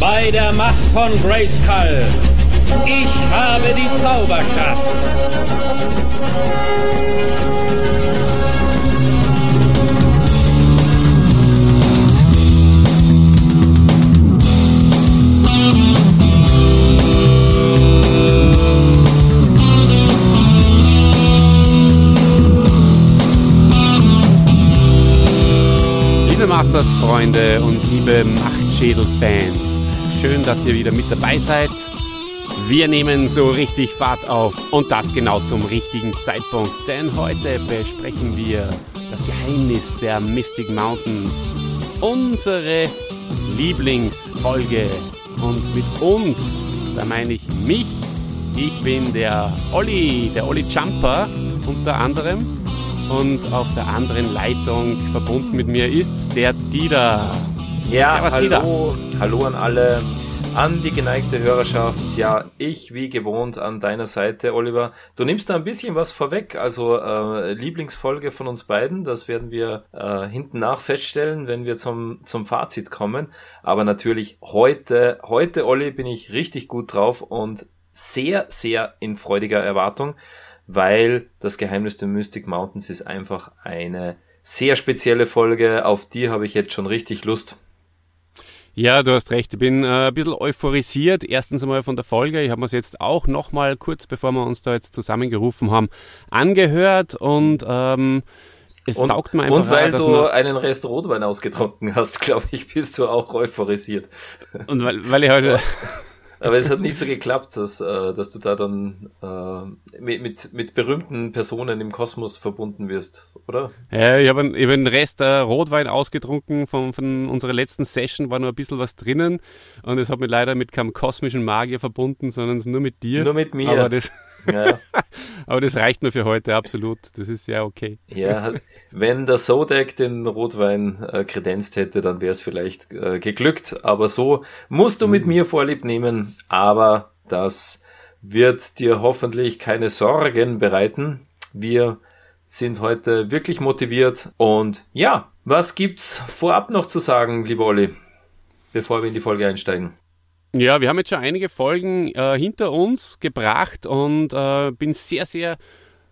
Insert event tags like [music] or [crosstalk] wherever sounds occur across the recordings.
bei der Macht von Grayskull. Ich habe die Zauberkraft. Liebe Masters-Freunde und liebe Machtschädel-Fans, schön, dass ihr wieder mit dabei seid. Wir nehmen so richtig Fahrt auf und das genau zum richtigen Zeitpunkt, denn heute besprechen wir das Geheimnis der Mystic Mountains, unsere Lieblingsfolge. Und mit uns, da meine ich mich, ich bin der Olli, der Olli Jumper unter anderem. Und auf der anderen Leitung verbunden mit mir ist der Dieter. Ja, Servus, hallo, hallo an alle, an die geneigte Hörerschaft. Ja, ich wie gewohnt an deiner Seite, Oliver. Du nimmst da ein bisschen was vorweg, also äh, Lieblingsfolge von uns beiden, das werden wir äh, hinten nach feststellen, wenn wir zum, zum Fazit kommen. Aber natürlich heute, heute, Olli, bin ich richtig gut drauf und sehr, sehr in freudiger Erwartung, weil das Geheimnis der Mystic Mountains ist einfach eine sehr spezielle Folge. Auf die habe ich jetzt schon richtig Lust. Ja, du hast recht. Ich bin äh, ein bisschen euphorisiert. Erstens einmal von der Folge. Ich habe mir es jetzt auch nochmal kurz, bevor wir uns da jetzt zusammengerufen haben, angehört und ähm, es Und, taugt mir einfach. und weil auch, dass du man, einen Rest Rotwein ausgetrunken hast, [laughs] glaube ich, bist du auch euphorisiert. und weil, weil ich heute. [laughs] [laughs] Aber es hat nicht so geklappt, dass, äh, dass du da dann äh, mit, mit, mit berühmten Personen im Kosmos verbunden wirst, oder? Ja, ich habe einen, ich hab einen Rest äh, Rotwein ausgetrunken von, von unserer letzten Session, war nur ein bisschen was drinnen und es hat mich leider mit keinem kosmischen Magier verbunden, sondern nur mit dir. Nur mit mir. Aber das, Ja, [laughs] aber das reicht mir für heute, absolut. Das ist sehr okay. ja wenn der Sodek den Rotwein äh, kredenzt hätte, dann wäre es vielleicht äh, geglückt. Aber so musst du mit mir Vorlieb nehmen. Aber das wird dir hoffentlich keine Sorgen bereiten. Wir sind heute wirklich motiviert. Und ja, was gibt's vorab noch zu sagen, lieber Olli, bevor wir in die Folge einsteigen? Ja, wir haben jetzt schon einige Folgen äh, hinter uns gebracht und äh, bin sehr, sehr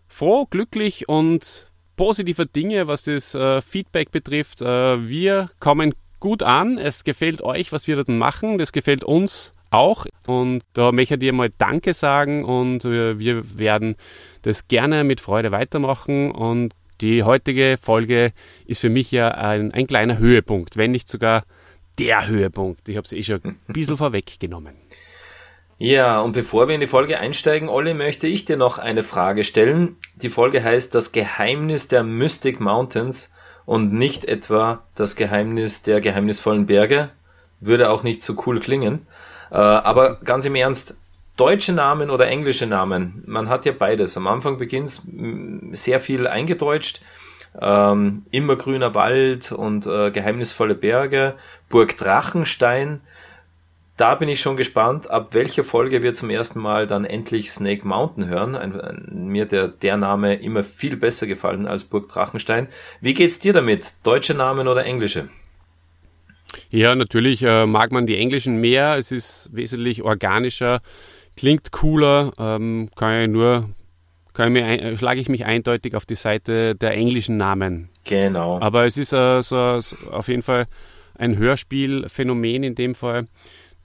froh, glücklich und positiver Dinge, was das äh, Feedback betrifft. Äh, wir kommen gut an. Es gefällt euch, was wir dort machen. Das gefällt uns auch. Und da möchte ich dir mal Danke sagen und äh, wir werden das gerne mit Freude weitermachen. Und die heutige Folge ist für mich ja ein, ein kleiner Höhepunkt, wenn nicht sogar der Höhepunkt. Ich habe es eh schon ein bisschen [laughs] vorweggenommen. Ja, und bevor wir in die Folge einsteigen, Olli, möchte ich dir noch eine Frage stellen. Die Folge heißt Das Geheimnis der Mystic Mountains und nicht etwa das Geheimnis der geheimnisvollen Berge. Würde auch nicht so cool klingen. Äh, aber ganz im Ernst, deutsche Namen oder englische Namen, man hat ja beides. Am Anfang beginnt sehr viel eingedeutscht. Ähm, immergrüner Wald und äh, geheimnisvolle Berge, Burg Drachenstein. Da bin ich schon gespannt, ab welcher Folge wir zum ersten Mal dann endlich Snake Mountain hören. Ein, ein, mir der, der Name immer viel besser gefallen als Burg Drachenstein. Wie geht's dir damit? Deutsche Namen oder englische? Ja, natürlich äh, mag man die englischen mehr. Es ist wesentlich organischer, klingt cooler. Ähm, kann ich nur, kann ich mir ein, schlage ich mich eindeutig auf die Seite der englischen Namen. Genau. Aber es ist äh, so, so auf jeden Fall ein Hörspielphänomen in dem Fall.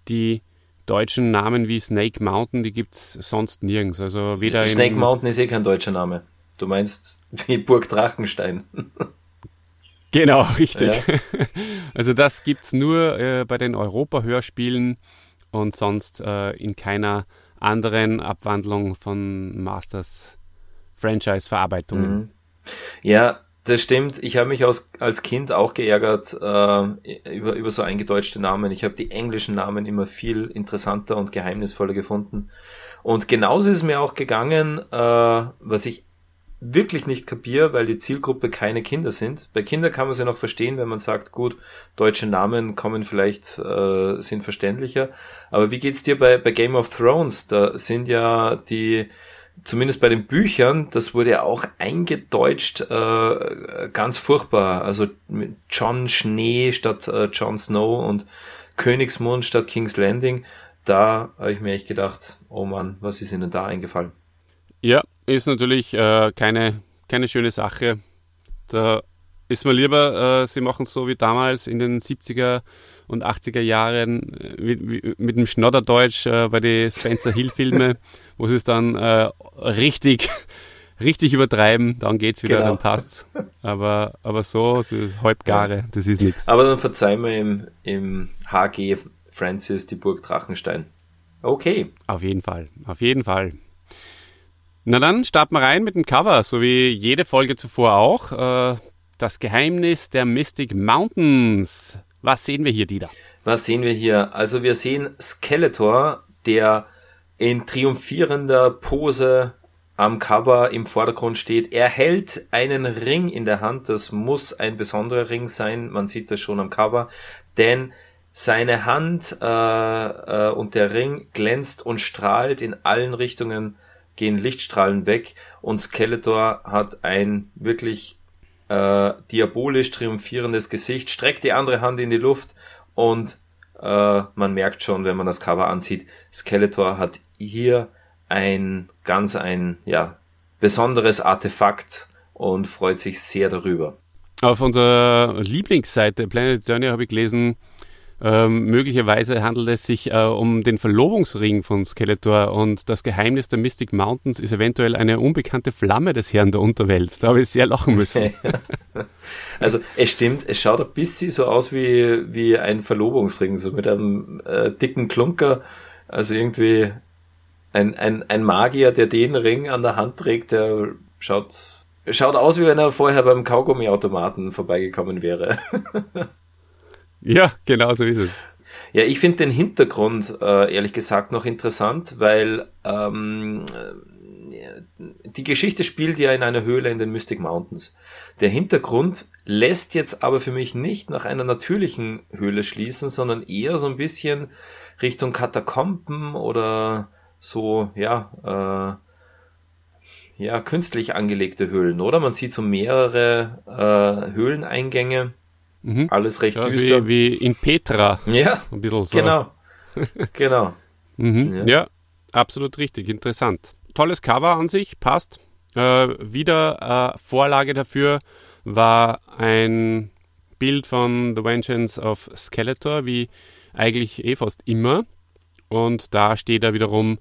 Die deutschen Namen wie Snake Mountain, die gibt's sonst nirgends. Also weder Snake in, Mountain ist eh kein deutscher Name. Du meinst wie Burg Drachenstein. [laughs] Genau, richtig. Ja. [laughs] Also das gibt's nur äh, bei den Europa-Hörspielen und sonst äh, in keiner anderen Abwandlung von Masters Franchise-Verarbeitungen. Mhm. Ja, das stimmt. Ich habe mich als, als Kind auch geärgert äh, über, über so eingedeutschte Namen. Ich habe die englischen Namen immer viel interessanter und geheimnisvoller gefunden. Und genauso ist mir auch gegangen, äh, was ich wirklich nicht kapiere, weil die Zielgruppe keine Kinder sind. Bei Kindern kann man es ja noch verstehen, wenn man sagt, gut, deutsche Namen kommen vielleicht, äh, sind verständlicher. Aber wie geht's dir bei, bei Game of Thrones? Da sind ja die, zumindest bei den Büchern, das wurde ja auch eingedeutscht, äh, ganz furchtbar. Also John Schnee statt äh, Jon Snow und Königsmund statt King's Landing. Da habe ich mir echt gedacht, oh Mann, was ist ihnen da eingefallen? Ja, ist natürlich äh, keine, keine schöne Sache. Da ist mir lieber, äh, sie machen es so wie damals in den 70er und 80er Jahren äh, mit, mit dem Schnodderdeutsch äh, bei den Spencer Hill Filme, [laughs] wo sie es dann äh, richtig, richtig übertreiben, dann geht's wieder, genau. dann passt's. Aber, aber so, so ist halbgare, das ist nichts. Aber dann verzeihen wir im, im HG Francis die Burg Drachenstein. Okay. Auf jeden Fall, auf jeden Fall. Na dann starten wir rein mit dem Cover, so wie jede Folge zuvor auch. Äh, das Geheimnis der Mystic Mountains. Was sehen wir hier, Dieter? Was sehen wir hier? Also wir sehen Skeletor, der in triumphierender Pose am Cover im Vordergrund steht. Er hält einen Ring in der Hand. Das muss ein besonderer Ring sein. Man sieht das schon am Cover. Denn seine Hand äh, äh, und der Ring glänzt und strahlt in allen Richtungen gehen Lichtstrahlen weg und Skeletor hat ein wirklich äh, diabolisch triumphierendes Gesicht, streckt die andere Hand in die Luft und äh, man merkt schon, wenn man das Cover ansieht, Skeletor hat hier ein ganz ein ja besonderes Artefakt und freut sich sehr darüber. Auf unserer Lieblingsseite Planet Eternia habe ich gelesen, ähm, möglicherweise handelt es sich äh, um den Verlobungsring von Skeletor und das Geheimnis der Mystic Mountains ist eventuell eine unbekannte Flamme des Herrn der Unterwelt. Da habe ich sehr lachen müssen. [laughs] also es stimmt, es schaut ein bisschen so aus wie, wie ein Verlobungsring, so mit einem äh, dicken Klunker. Also irgendwie ein, ein, ein Magier, der den Ring an der Hand trägt, der schaut, schaut aus, wie wenn er vorher beim Kaugummiautomaten vorbeigekommen wäre. [laughs] Ja, genau so ist es. Ja, ich finde den Hintergrund äh, ehrlich gesagt noch interessant, weil ähm, die Geschichte spielt ja in einer Höhle in den Mystic Mountains. Der Hintergrund lässt jetzt aber für mich nicht nach einer natürlichen Höhle schließen, sondern eher so ein bisschen Richtung Katakomben oder so, ja, äh, ja, künstlich angelegte Höhlen, oder? Man sieht so mehrere äh, Höhleneingänge Mhm. Alles recht ja, düster. Wie, wie, in Petra. Ja, ein bisschen so. genau. [laughs] genau. Mhm. Ja. ja. absolut richtig. Interessant. Tolles Cover an sich, passt. Äh, wieder äh, Vorlage dafür war ein Bild von The Vengeance of Skeletor, wie eigentlich eh fast immer. Und da steht er wiederum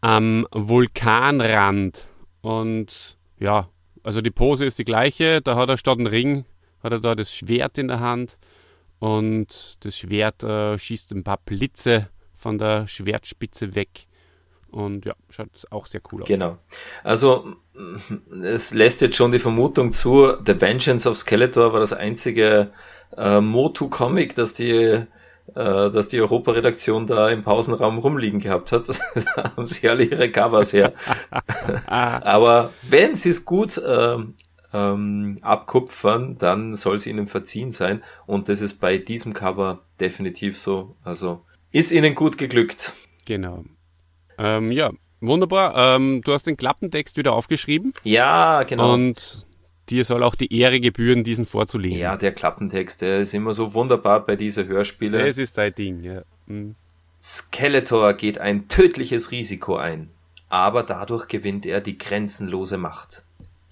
am Vulkanrand. Und ja, also die Pose ist die gleiche. Da hat er statt einen Ring hat er da das Schwert in der Hand und das Schwert äh, schießt ein paar Blitze von der Schwertspitze weg. Und ja, schaut auch sehr cool aus. Genau. Also es lässt jetzt schon die Vermutung zu, The Vengeance of Skeletor war das einzige äh, Motu-Comic, das die äh, dass die Europaredaktion da im Pausenraum rumliegen gehabt hat. [laughs] da haben sie alle ihre Covers her. [laughs] Aber wenn sie es gut äh, ähm, abkupfern, dann soll es ihnen verziehen sein. Und das ist bei diesem Cover definitiv so. Also ist ihnen gut geglückt. Genau. Ähm, ja, wunderbar. Ähm, du hast den Klappentext wieder aufgeschrieben. Ja, genau. Und dir soll auch die Ehre gebühren, diesen vorzulesen. Ja, der Klappentext, der ist immer so wunderbar bei dieser Hörspiele. Es ist dein Ding, ja. Mhm. Skeletor geht ein tödliches Risiko ein, aber dadurch gewinnt er die grenzenlose Macht.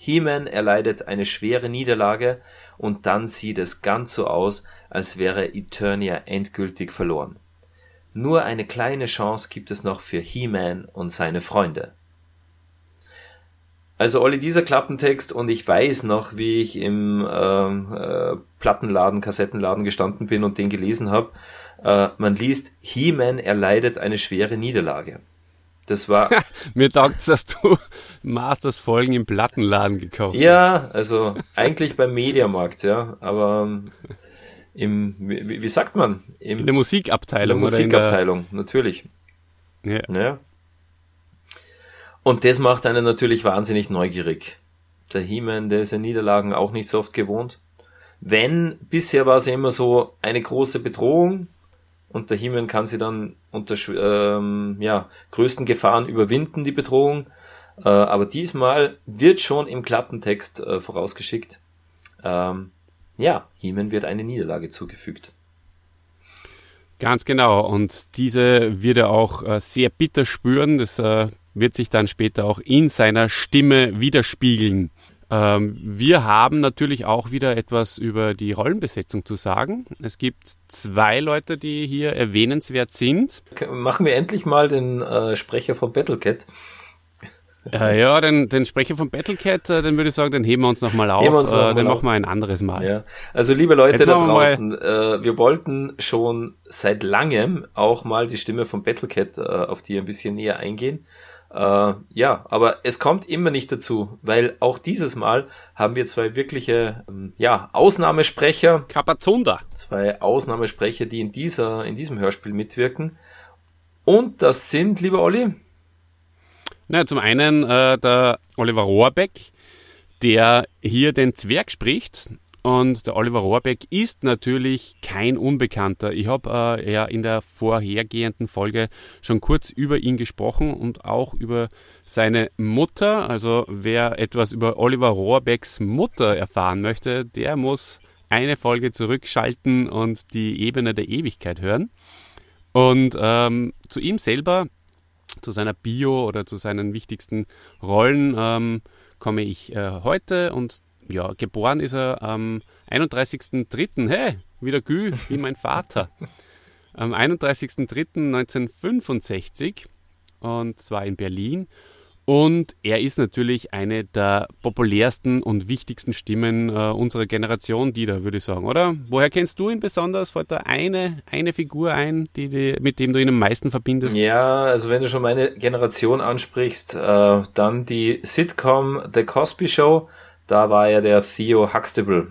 He-Man erleidet eine schwere Niederlage und dann sieht es ganz so aus, als wäre Eternia endgültig verloren. Nur eine kleine Chance gibt es noch für He-Man und seine Freunde. Also Olli, dieser Klappentext und ich weiß noch, wie ich im ähm, äh, Plattenladen, Kassettenladen gestanden bin und den gelesen habe. Äh, man liest, He-Man erleidet eine schwere Niederlage. Das war. [laughs] Mir taugt dass du [laughs] Masters Folgen im Plattenladen gekauft ja, hast. also eigentlich beim Mediamarkt, ja, aber ähm, im, wie, wie sagt man? Im, in der Musikabteilung. In der Musikabteilung, der... natürlich. Ja. ja. Und das macht einen natürlich wahnsinnig neugierig. Der He-Man, der ist ja Niederlagen auch nicht so oft gewohnt. Wenn, bisher war es ja immer so eine große Bedrohung, und der Himmel kann sie dann unter ähm, ja, größten Gefahren überwinden, die Bedrohung. Äh, aber diesmal wird schon im Klappentext äh, vorausgeschickt, ähm, ja, Himen wird eine Niederlage zugefügt. Ganz genau. Und diese wird er auch äh, sehr bitter spüren. Das äh, wird sich dann später auch in seiner Stimme widerspiegeln. Ähm, wir haben natürlich auch wieder etwas über die Rollenbesetzung zu sagen. Es gibt zwei Leute, die hier erwähnenswert sind. Machen wir endlich mal den äh, Sprecher von Battlecat. Äh, ja, den, den Sprecher von Battlecat, äh, den würde ich sagen, den heben wir uns nochmal auf. Uns noch äh, den machen wir ein anderes Mal. Ja. Also liebe Leute Jetzt da draußen, wir, äh, wir wollten schon seit langem auch mal die Stimme von Battlecat, äh, auf die ein bisschen näher eingehen. Äh, ja, aber es kommt immer nicht dazu, weil auch dieses Mal haben wir zwei wirkliche, ähm, ja, Ausnahmesprecher. Kapazunda. Zwei Ausnahmesprecher, die in dieser, in diesem Hörspiel mitwirken. Und das sind, lieber Olli, na, zum einen äh, der Oliver Rohrbeck, der hier den Zwerg spricht. Und der Oliver Rohrbeck ist natürlich kein Unbekannter. Ich habe äh, ja in der vorhergehenden Folge schon kurz über ihn gesprochen und auch über seine Mutter. Also wer etwas über Oliver Rohrbecks Mutter erfahren möchte, der muss eine Folge zurückschalten und die Ebene der Ewigkeit hören. Und ähm, zu ihm selber zu seiner Bio oder zu seinen wichtigsten Rollen ähm, komme ich äh, heute und ja, geboren ist er am 31.03. Hey, wieder Gü, wie mein Vater. Am 31.03.1965 und zwar in Berlin und er ist natürlich eine der populärsten und wichtigsten Stimmen äh, unserer Generation, die da würde ich sagen, oder? Woher kennst du ihn besonders? Fällt da eine, eine Figur ein, die, die, mit dem du ihn am meisten verbindest? Ja, also wenn du schon meine Generation ansprichst, äh, dann die Sitcom The Cosby Show, da war er der Theo Huxtable.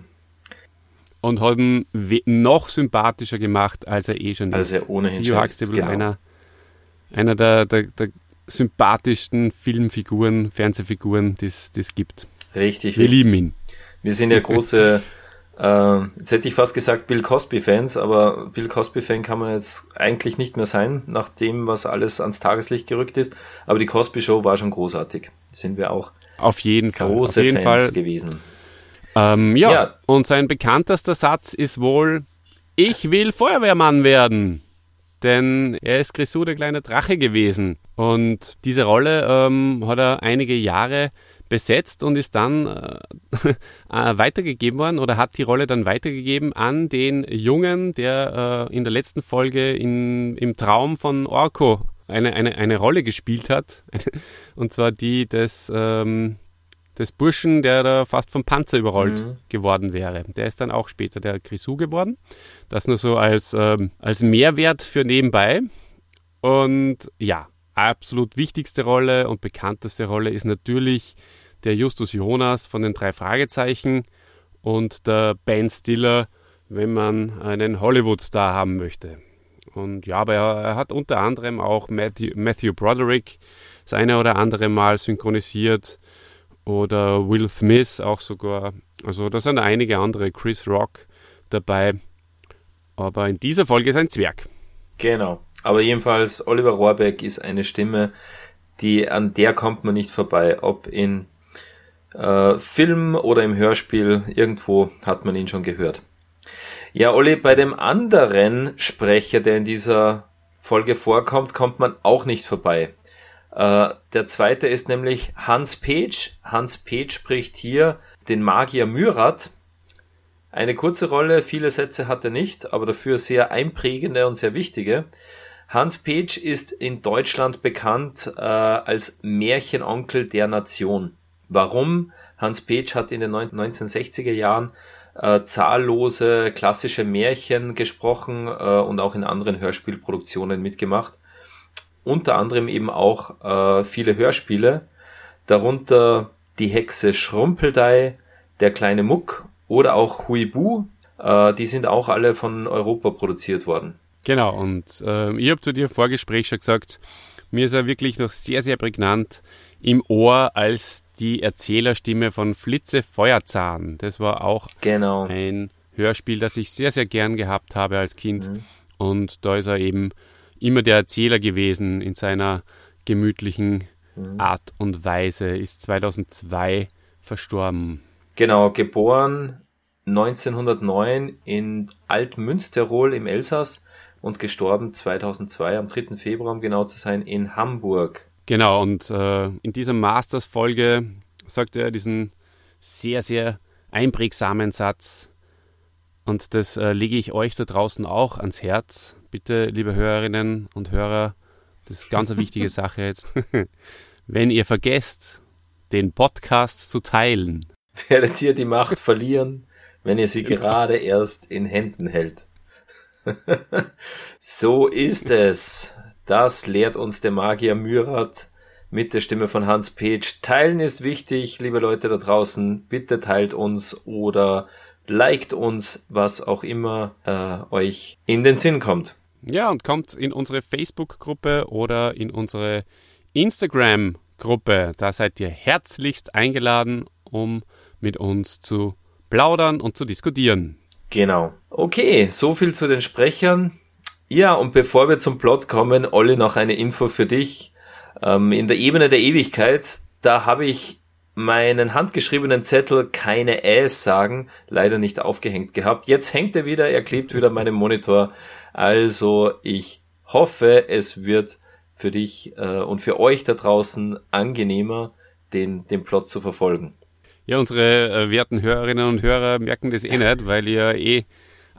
Und hat ihn noch sympathischer gemacht, als er eh schon als ist. Als er ohnehin Theo Huxtable, genau. einer, einer der, der, der sympathischsten Filmfiguren, Fernsehfiguren, die es gibt. Richtig. Wir lieben ihn. Wir sind ja große, äh, jetzt hätte ich fast gesagt Bill Cosby-Fans, aber Bill Cosby-Fan kann man jetzt eigentlich nicht mehr sein, nach dem, was alles ans Tageslicht gerückt ist. Aber die Cosby-Show war schon großartig. Sind wir auch auf jeden Fall. große auf jeden Fans Fall. gewesen. Ähm, ja, ja, und sein bekanntester Satz ist wohl, ich will Feuerwehrmann werden denn er ist Grisou der kleine Drache gewesen. Und diese Rolle ähm, hat er einige Jahre besetzt und ist dann äh, [laughs] äh, weitergegeben worden oder hat die Rolle dann weitergegeben an den Jungen, der äh, in der letzten Folge in, im Traum von Orko eine, eine, eine Rolle gespielt hat. [laughs] und zwar die des ähm, des Burschen, der da fast vom Panzer überrollt mhm. geworden wäre. Der ist dann auch später der Grisou geworden. Das nur so als, ähm, als Mehrwert für nebenbei. Und ja, absolut wichtigste Rolle und bekannteste Rolle ist natürlich der Justus Jonas von den drei Fragezeichen und der Ben Stiller, wenn man einen Hollywood-Star haben möchte. Und ja, aber er, hat unter anderem auch Matthew, Matthew Broderick das eine oder andere Mal synchronisiert oder Will Smith auch sogar. Also da sind einige andere, Chris Rock dabei. Aber in dieser Folge ist ein Zwerg. Genau. Aber jedenfalls, Oliver Rohrbeck ist eine Stimme, die an der kommt man nicht vorbei. Ob in äh, Film oder im Hörspiel, irgendwo hat man ihn schon gehört. Ja, Olli, bei dem anderen Sprecher, der in dieser Folge vorkommt, kommt man auch nicht vorbei. Äh, der zweite ist nämlich Hans Page. Hans Page spricht hier den Magier Myrat. Eine kurze Rolle, viele Sätze hat er nicht, aber dafür sehr einprägende und sehr wichtige. Hans Page ist in Deutschland bekannt äh, als Märchenonkel der Nation. Warum? Hans Page hat in den 1960er Jahren äh, zahllose klassische Märchen gesprochen äh, und auch in anderen Hörspielproduktionen mitgemacht unter anderem eben auch äh, viele Hörspiele, darunter die Hexe Schrumpeldei, der kleine Muck oder auch Huibu. Äh, die sind auch alle von Europa produziert worden. Genau, und äh, ich habe zu dir im Vorgespräch schon gesagt, mir ist er wirklich noch sehr, sehr prägnant im Ohr als die Erzählerstimme von Flitze Feuerzahn. Das war auch genau. ein Hörspiel, das ich sehr, sehr gern gehabt habe als Kind. Mhm. Und da ist er eben immer der Erzähler gewesen in seiner gemütlichen mhm. Art und Weise, ist 2002 verstorben. Genau, geboren 1909 in Altmünsterol im Elsass, und gestorben 2002 am 3. Februar, um genau zu sein, in Hamburg. Genau, und äh, in dieser Masters-Folge sagt er diesen sehr, sehr einprägsamen Satz. Und das äh, lege ich euch da draußen auch ans Herz. Bitte, liebe Hörerinnen und Hörer, das ist ganz eine wichtige [laughs] Sache jetzt. [laughs] Wenn ihr vergesst, den Podcast zu teilen, werdet ihr die Macht [laughs] verlieren, wenn ihr sie genau. gerade erst in Händen hält. so ist es. Das lehrt uns der Magier Myrat mit der Stimme von Hans Page. Teilen ist wichtig, liebe Leute da draußen. Bitte teilt uns oder liked uns, was auch immer äh, euch in den Sinn kommt. Ja, und kommt in unsere Facebook-Gruppe oder in unsere Instagram-Gruppe. Da seid ihr herzlichst eingeladen, um mit uns zu plaudern und zu diskutieren. Genau. Okay, so viel zu den Sprechern. Ja, und bevor wir zum Plot kommen, Olli, noch eine Info für dich. Ähm, in der Ebene der Ewigkeit, da habe ich meinen handgeschriebenen Zettel keine Äs sagen leider nicht aufgehängt gehabt. Jetzt hängt er wieder, er klebt wieder meinem Monitor. Also ich hoffe, es wird für dich äh, und für euch da draußen angenehmer, den, den Plot zu verfolgen. Ja, unsere äh, werten Hörerinnen und Hörer merken das eh nicht, weil ihr eh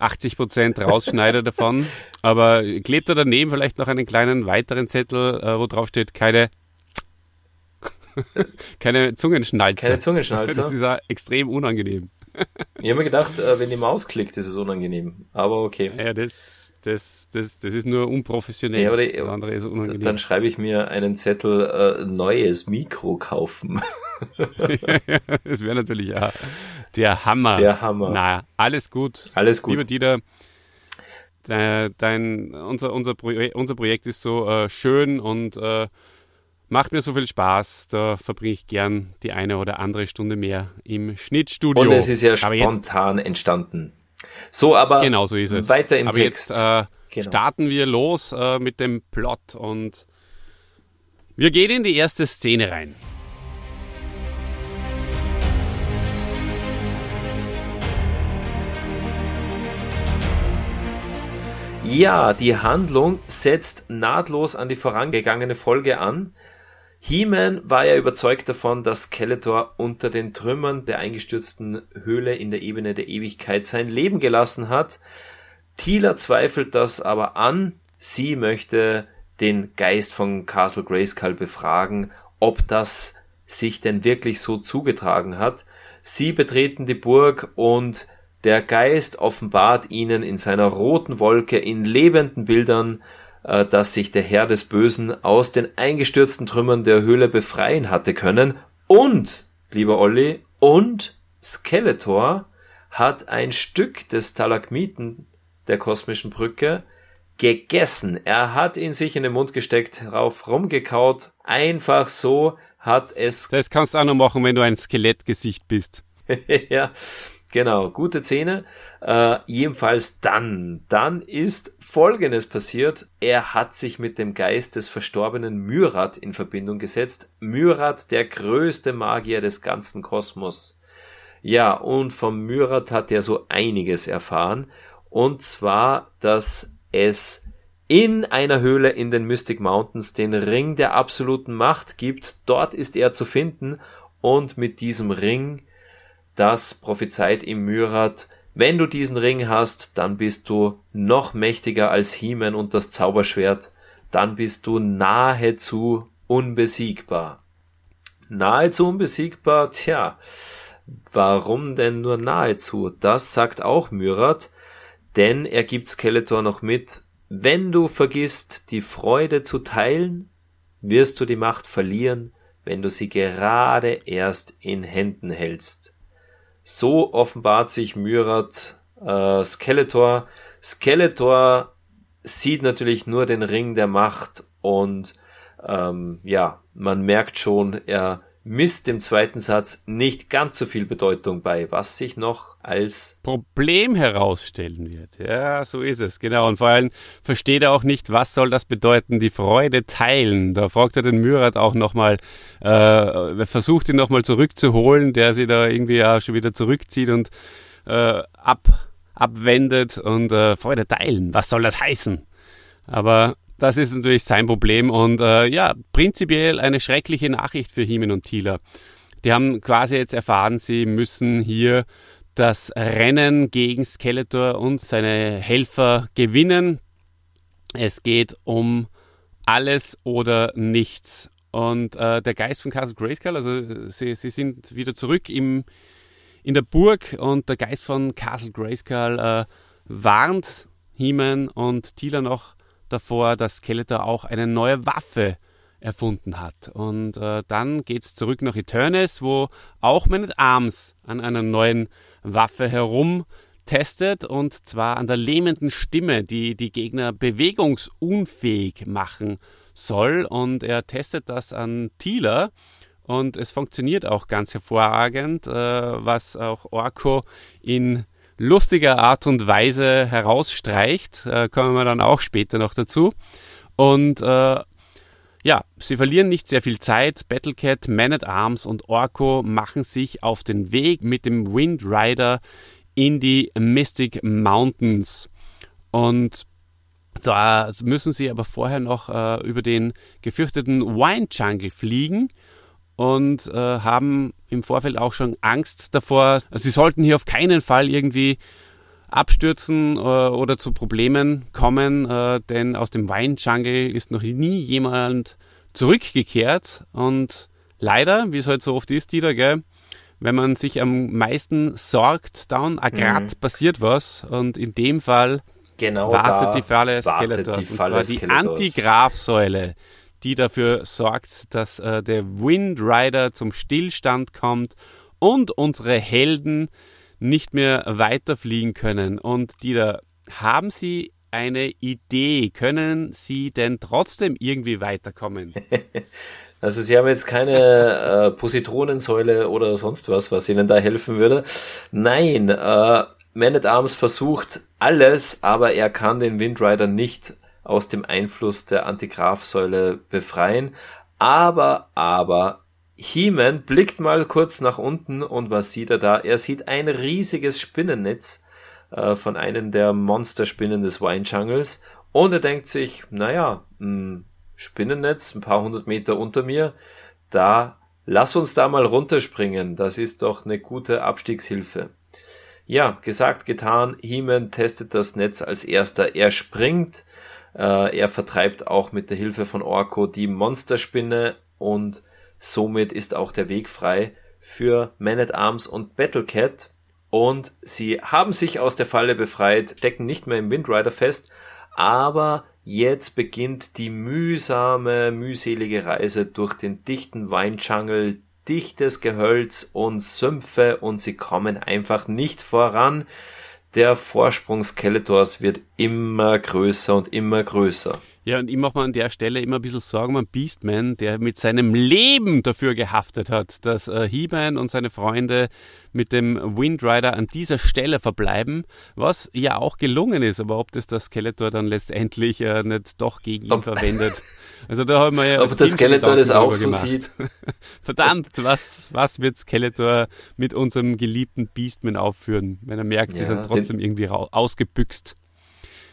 80 Prozent rausschneidet davon. [laughs] Aber klebt da daneben vielleicht noch einen kleinen weiteren Zettel, äh, wo drauf steht, keine [laughs] keine Zungenschnalzer. Keine Zungenschnalzer. Das ist ja extrem unangenehm. Ich habe mir gedacht, äh, wenn die Maus klickt, ist es unangenehm. Aber okay. Ja, das das, das, das ist nur unprofessionell. Ja, die, das andere ist unangenehm. Dann schreibe ich mir einen Zettel äh, neues Mikro kaufen. [laughs] das wäre natürlich ja der Hammer. Der Hammer. Na, alles gut. Alles gut. Lieber Dieter, dein, unser, unser, Projek unser Projekt ist so äh, schön und äh, macht mir so viel Spaß. Da verbringe ich gern die eine oder andere Stunde mehr im Schnittstudio. Und es ist ja spontan entstanden. So, aber genau so ist es. weiter im aber Text. Jetzt äh, genau. starten wir los äh, mit dem Plot und wir gehen in die erste Szene rein. Ja, die Handlung setzt nahtlos an die vorangegangene Folge an. He-Man war ja überzeugt davon, dass Skeletor unter den Trümmern der eingestürzten Höhle in der Ebene der Ewigkeit sein Leben gelassen hat. Tila zweifelt das aber an. Sie möchte den Geist von Castle Grayskull befragen, ob das sich denn wirklich so zugetragen hat. Sie betreten die Burg und der Geist offenbart ihnen in seiner roten Wolke in lebenden Bildern äh, dass sich der Herr des Bösen aus den eingestürzten Trümmern der Höhle befreien hatte können. Und, lieber Olli, und Skeletor hat ein Stück des Stalagmiten der kosmischen Brücke gegessen. Er hat ihn sich in den Mund gesteckt, drauf rumgekaut. Einfach so hat es. Das kannst du auch noch machen, wenn du ein Skelettgesicht bist. [laughs] ja, Genau, gute Szene. Äh, jedenfalls dann, dann ist Folgendes passiert. Er hat sich mit dem Geist des verstorbenen Myrat in Verbindung gesetzt. Myrat, der größte Magier des ganzen Kosmos. Ja, und vom Myrat hat er so einiges erfahren. Und zwar, dass es in einer Höhle in den Mystic Mountains den Ring der absoluten Macht gibt. Dort ist er zu finden. Und mit diesem Ring das prophezeit ihm Myrat, wenn du diesen Ring hast, dann bist du noch mächtiger als Hiemen und das Zauberschwert, dann bist du nahezu unbesiegbar. Nahezu unbesiegbar, tja, warum denn nur nahezu? Das sagt auch Myrat, denn er gibt Skeletor noch mit, wenn du vergisst, die Freude zu teilen, wirst du die Macht verlieren, wenn du sie gerade erst in Händen hältst. So offenbart sich Myrat äh, Skeletor. Skeletor sieht natürlich nur den Ring der Macht und ähm, ja, man merkt schon, er misst dem zweiten Satz nicht ganz so viel Bedeutung bei, was sich noch als Problem herausstellen wird. Ja, so ist es, genau. Und vor allem versteht er auch nicht, was soll das bedeuten, die Freude teilen. Da fragt er den Myrat auch nochmal, äh, versucht ihn nochmal zurückzuholen, der sie da irgendwie ja schon wieder zurückzieht und äh, ab, abwendet und äh, Freude teilen. Was soll das heißen? Aber das ist natürlich sein Problem und äh, ja, prinzipiell eine schreckliche Nachricht für Heeman und Thieler. Die haben quasi jetzt erfahren, sie müssen hier das Rennen gegen Skeletor und seine Helfer gewinnen. Es geht um alles oder nichts. Und äh, der Geist von Castle Grayskull, also sie, sie sind wieder zurück im, in der Burg und der Geist von Castle Grayskull äh, warnt He-Man und Tila noch davor, dass Skeletor auch eine neue Waffe erfunden hat. Und äh, dann geht es zurück nach Eternis, wo auch Man at Arms an einer neuen Waffe herum testet und zwar an der lähmenden Stimme, die die Gegner bewegungsunfähig machen soll. Und er testet das an Thieler und es funktioniert auch ganz hervorragend, äh, was auch Orko in lustiger Art und Weise herausstreicht. Äh, kommen wir dann auch später noch dazu. Und äh, ja, sie verlieren nicht sehr viel Zeit. Battlecat, Man at Arms und Orko machen sich auf den Weg mit dem Wind Rider in die Mystic Mountains. Und da müssen sie aber vorher noch äh, über den gefürchteten Wine Jungle fliegen und äh, haben im Vorfeld auch schon Angst davor. Also sie sollten hier auf keinen Fall irgendwie abstürzen äh, oder zu Problemen kommen, äh, denn aus dem Wine Jungle ist noch nie jemand zurückgekehrt und leider, wie es halt so oft ist, Dieter, gell, wenn man sich am meisten sorgt, dann grad mhm. passiert was und in dem Fall genau wartet die Falle Skeletors. Die Falle und zwar die Antigraph-Säule, die dafür sorgt, dass äh, der Wind Rider zum Stillstand kommt und unsere Helden nicht mehr weiterfliegen können. Und die da haben sie eine Idee? Können Sie denn trotzdem irgendwie weiterkommen? [laughs] Also Sie haben jetzt keine äh, Positronensäule oder sonst was, was Ihnen da helfen würde. Nein, äh, Man at Arms versucht alles, aber er kann den Windrider nicht aus dem Einfluss der Antigraph-Säule befreien. Aber, aber, He-Man blickt mal kurz nach unten und was sieht er da? Er sieht ein riesiges Spinnennetz äh, von einem der Monsterspinnen des Wine Jungles und er denkt sich, naja, ein Spinnennetz, ein paar hundert Meter unter mir, da lass uns da mal runterspringen, das ist doch eine gute Abstiegshilfe. Ja, gesagt, getan, Heeman testet das Netz als erster. Er springt, äh, er vertreibt auch mit der Hilfe von Orko die Monsterspinne und somit ist auch der Weg frei für Man at Arms und Battlecat. Und sie haben sich aus der Falle befreit, stecken nicht mehr im Windrider fest, aber jetzt beginnt die mühsame, mühselige Reise durch den dichten Weinjungle, dichtes Gehölz und Sümpfe und sie kommen einfach nicht voran. Der Vorsprung Skeletors wird immer größer und immer größer. Ja, und ich mache mir an der Stelle immer ein bisschen Sorgen um Beastman, der mit seinem Leben dafür gehaftet hat, dass äh, He-Man und seine Freunde mit dem Windrider an dieser Stelle verbleiben, was ja auch gelungen ist. Aber ob das der Skeletor dann letztendlich äh, nicht doch gegen ihn ob, verwendet. Also da haben wir ja. [laughs] Ob der Skeletor das auch so gemacht. sieht. [laughs] Verdammt, was, was wird Skeletor mit unserem geliebten Beastman aufführen, wenn er merkt, ja, sie sind trotzdem irgendwie ausgebüxt.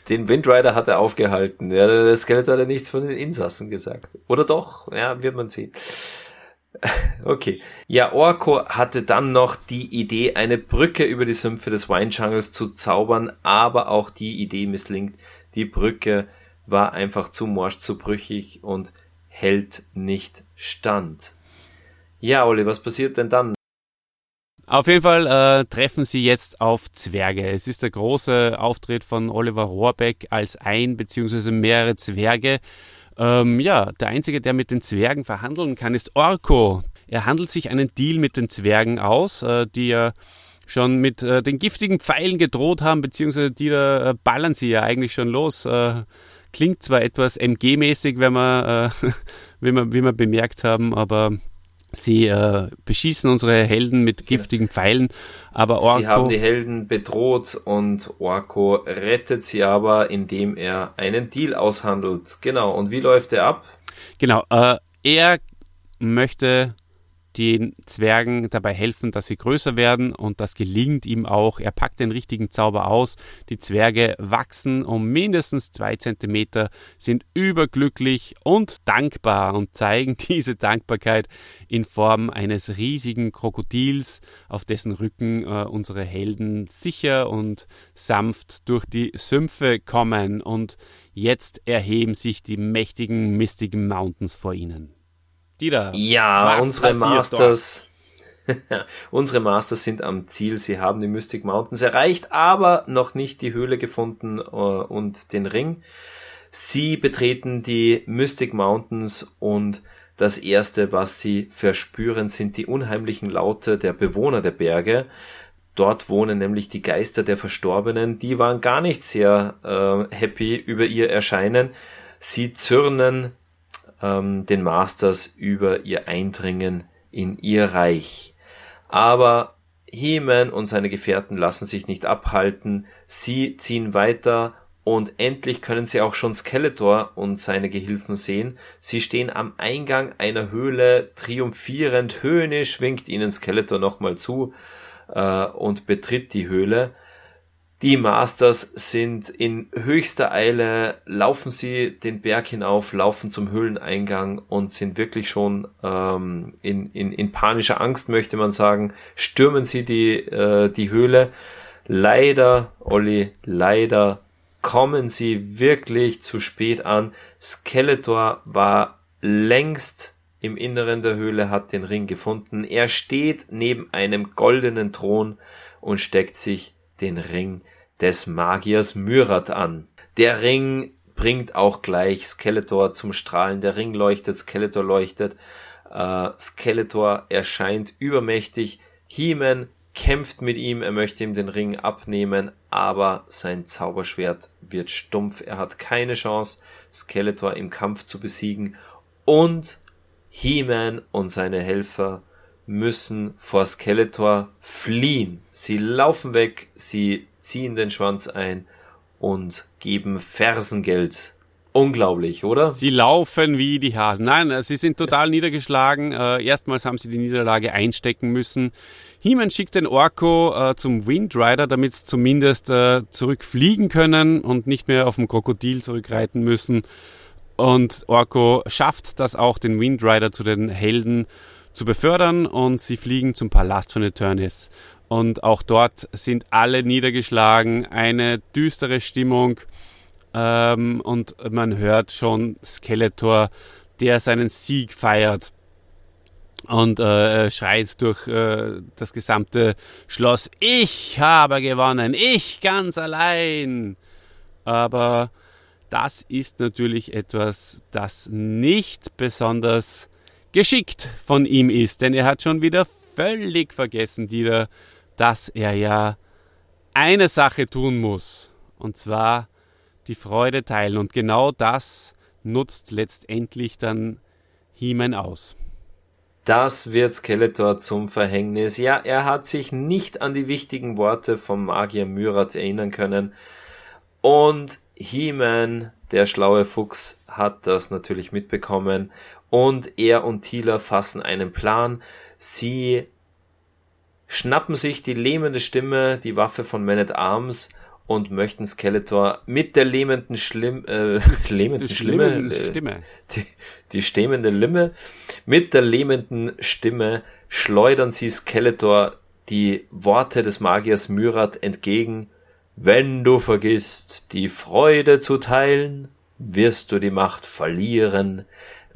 Den Windrider hat er aufgehalten. Ja, der Skeletor hat ja nichts von den Insassen gesagt. Oder doch? Ja, wird man sehen. [laughs] Okay. Ja, Orko hatte dann noch die Idee, eine Brücke über die Sümpfe des Wine Jungles zu zaubern, aber auch die Idee misslingt. Die Brücke war einfach zu morsch, zu brüchig und hält nicht stand. Ja, Olli, was passiert denn dann? Auf jeden Fall äh, treffen sie jetzt auf Zwerge. Es ist der große Auftritt von Oliver Rohrbeck als ein bzw. mehrere Zwerge. Ähm, ja, der einzige, der mit den Zwergen verhandeln kann, ist Orko. Er handelt sich einen Deal mit den Zwergen aus, äh, die ja schon mit äh, den giftigen Pfeilen gedroht haben, beziehungsweise die da äh, ballern sie ja eigentlich schon los. Äh, klingt zwar etwas MG-mäßig, wenn wir, äh, [laughs] wie, wir, wie wir bemerkt haben, aber Sie äh, beschießen unsere Helden mit giftigen Pfeilen, aber Orko. Sie haben die Helden bedroht und Orko rettet sie aber, indem er einen Deal aushandelt. Genau. Und wie läuft er ab? Genau. Äh, er möchte den Zwergen dabei helfen, dass sie größer werden und das gelingt ihm auch. Er packt den richtigen Zauber aus. Die Zwerge wachsen um mindestens zwei Zentimeter, sind überglücklich und dankbar und zeigen [laughs] diese Dankbarkeit in Form eines riesigen Krokodils, auf dessen Rücken äh, unsere Helden sicher und sanft durch die Sümpfe kommen und jetzt erheben sich die mächtigen Mystic Mountains vor ihnen. Dieter, ja, unsere Masters. [laughs] unsere Masters sind am Ziel. Sie haben die Mystic Mountains erreicht, aber noch nicht die Höhle gefunden äh, und den Ring. Sie betreten die Mystic Mountains und das erste, was sie verspüren, sind die unheimlichen Laute der Bewohner der Berge. Dort wohnen nämlich die Geister der Verstorbenen. Die waren gar nicht sehr äh, happy über ihr Erscheinen. Sie zürnen ähm, den Masters über ihr Eindringen in ihr Reich. Aber He-Man und seine Gefährten lassen sich nicht abhalten. Sie ziehen weiter und endlich können sie auch schon Skeletor und seine Gehilfen sehen. Sie stehen am Eingang einer Höhle, triumphierend, höhnisch winkt ihnen Skeletor nochmal zu äh, und betritt die Höhle. Die Masters sind in höchster Eile, laufen sie den Berg hinauf, laufen zum Höhleneingang und sind wirklich schon ähm, in, in, in panischer Angst, möchte man sagen, stürmen sie die, äh, die Höhle. Leider, Olli, leider kommen sie wirklich zu spät an. Skeletor war längst im Inneren der Höhle, hat den Ring gefunden. Er steht neben einem goldenen Thron und steckt sich den Ring des Magiers Myrat an. Der Ring bringt auch gleich Skeletor zum Strahlen. Der Ring leuchtet, Skeletor leuchtet. Äh, Skeletor erscheint übermächtig. He-Man kämpft mit ihm, er möchte ihm den Ring abnehmen, aber sein Zauberschwert wird stumpf. Er hat keine Chance, Skeletor im Kampf zu besiegen. Und He-Man und seine Helfer müssen vor Skeletor fliehen. Sie laufen weg, sie ziehen den Schwanz ein und geben Fersengeld. Unglaublich, oder? Sie laufen wie die Hasen. Nein, äh, sie sind total niedergeschlagen. Äh, erstmals haben sie die Niederlage einstecken müssen. He-Man schickt den Orko äh, zum Windrider, damit sie zumindest äh, zurückfliegen können und nicht mehr auf dem Krokodil zurückreiten müssen. Und Orko schafft das auch, den Windrider zu den Helden zu befördern und sie fliegen zum Palast von Eternis. Und auch dort sind alle niedergeschlagen, eine düstere Stimmung ähm, und man hört schon Skeletor, der seinen Sieg feiert und äh, schreit durch äh, das gesamte Schloss, ich habe gewonnen, ich ganz allein. Aber das ist natürlich etwas, das nicht besonders geschickt von ihm ist, denn er hat schon wieder völlig vergessen, Dieter, dass er ja eine Sache tun muss, und zwar die Freude teilen. Und genau das nutzt letztendlich dann He-Man aus. Das wird Skeletor zum Verhängnis. Ja, er hat sich nicht an die wichtigen Worte vom Magier Myrat erinnern können. Und He-Man, der schlaue Fuchs, hat das natürlich mitbekommen. Und er und Tila fassen einen Plan. Sie schnappen sich die lähmende Stimme, die Waffe von Man at Arms und möchten Skeletor mit der lähmenden Schlimm, äh, [laughs] lähmenden Schlimme, äh, Stimme, die, die stämmende Limme, mit der lähmenden Stimme schleudern sie Skeletor die Worte des Magiers Myrat entgegen. Wenn du vergisst, die Freude zu teilen, wirst du die Macht verlieren,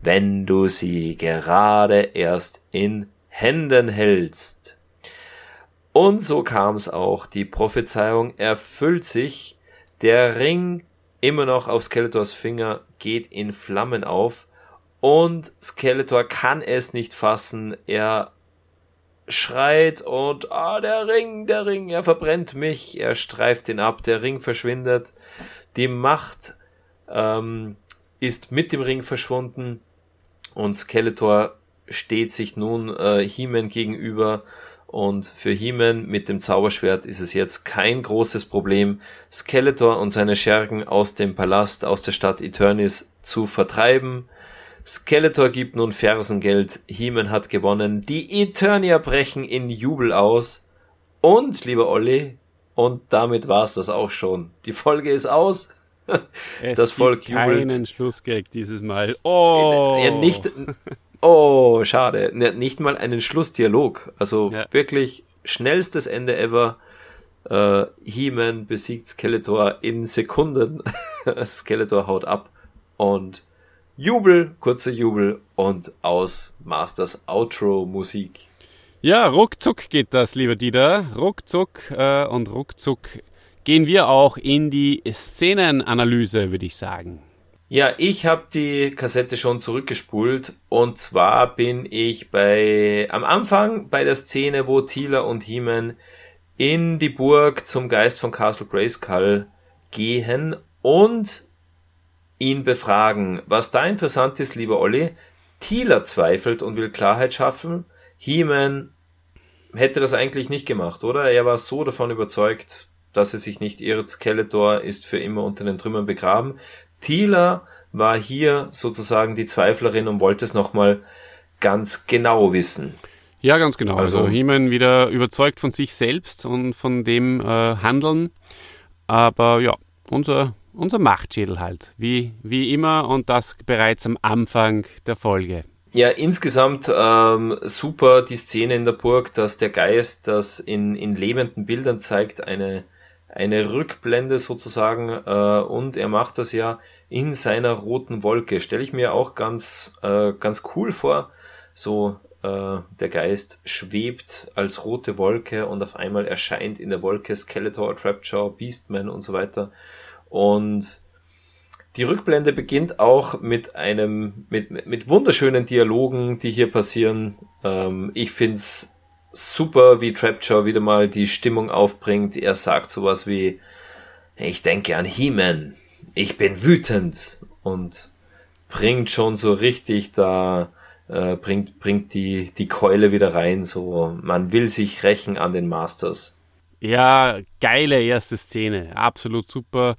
wenn du sie gerade erst in Händen hältst. Und so kam es auch. Die Prophezeiung erfüllt sich. Der Ring immer noch auf Skeletors Finger geht in Flammen auf und Skeletor kann es nicht fassen. Er schreit und ah, der Ring, der Ring, er verbrennt mich. Er streift ihn ab, der Ring verschwindet. Die Macht ähm, ist mit dem Ring verschwunden und Skeletor steht sich nun äh, He-Man gegenüber und für He-Man mit dem Zauberschwert ist es jetzt kein großes Problem, Skeletor und seine Schergen aus dem Palast, aus der Stadt Eternis zu vertreiben. Skeletor gibt nun Fersengeld, Heeman hat gewonnen, die Eternia brechen in Jubel aus. Und, lieber Olli, und damit war's das auch schon. Die Folge ist aus. [laughs] Es das Volk jubelt. keinen Schlussgag dieses Mal. Oh! Ja, nicht, oh, schade. Nicht mal einen Schlussdialog. Also ja. wirklich schnellstes Ende ever. Äh, He-Man besiegt Skeletor in Sekunden. [laughs] Skeletor haut ab und Jubel, kurzer Jubel und aus Masters Outro Musik. Ja, ruckzuck geht das, lieber Dieter. Ruckzuck äh, und ruckzuck gehen wir auch in die Szenenanalyse, würde ich sagen. Ja, ich habe die Kassette schon zurückgespult und zwar bin ich bei am Anfang bei der Szene, wo Tila und Heeman in die Burg zum Geist von Castle Grayskull gehen und ihn befragen. Was da interessant ist, lieber Olli, Thieler zweifelt und will Klarheit schaffen. He-Man hätte das eigentlich nicht gemacht, oder? Er war so davon überzeugt, dass er sich nicht irrt. Skeletor ist für immer unter den Trümmern begraben. Thieler war hier sozusagen die Zweiflerin und wollte es nochmal ganz genau wissen. Ja, ganz genau. Also, also He-Man wieder überzeugt von sich selbst und von dem äh, Handeln. Aber ja, unser unser Machtschädel halt, wie, wie immer und das bereits am Anfang der Folge. Ja, insgesamt ähm, super die Szene in der Burg, dass der Geist das in, in lebenden Bildern zeigt, eine, eine Rückblende sozusagen äh, und er macht das ja in seiner roten Wolke. Stelle ich mir auch ganz, äh, ganz cool vor. So äh, der Geist schwebt als rote Wolke und auf einmal erscheint in der Wolke Skeletor, Trapjaw, Beastman und so weiter. Und die Rückblende beginnt auch mit einem, mit, mit wunderschönen Dialogen, die hier passieren. Ähm, ich find's super, wie Trapjaw wieder mal die Stimmung aufbringt. Er sagt sowas wie, ich denke an He-Man, ich bin wütend und bringt schon so richtig da, äh, bringt, bringt die, die Keule wieder rein, so, man will sich rächen an den Masters. Ja, geile erste Szene, absolut super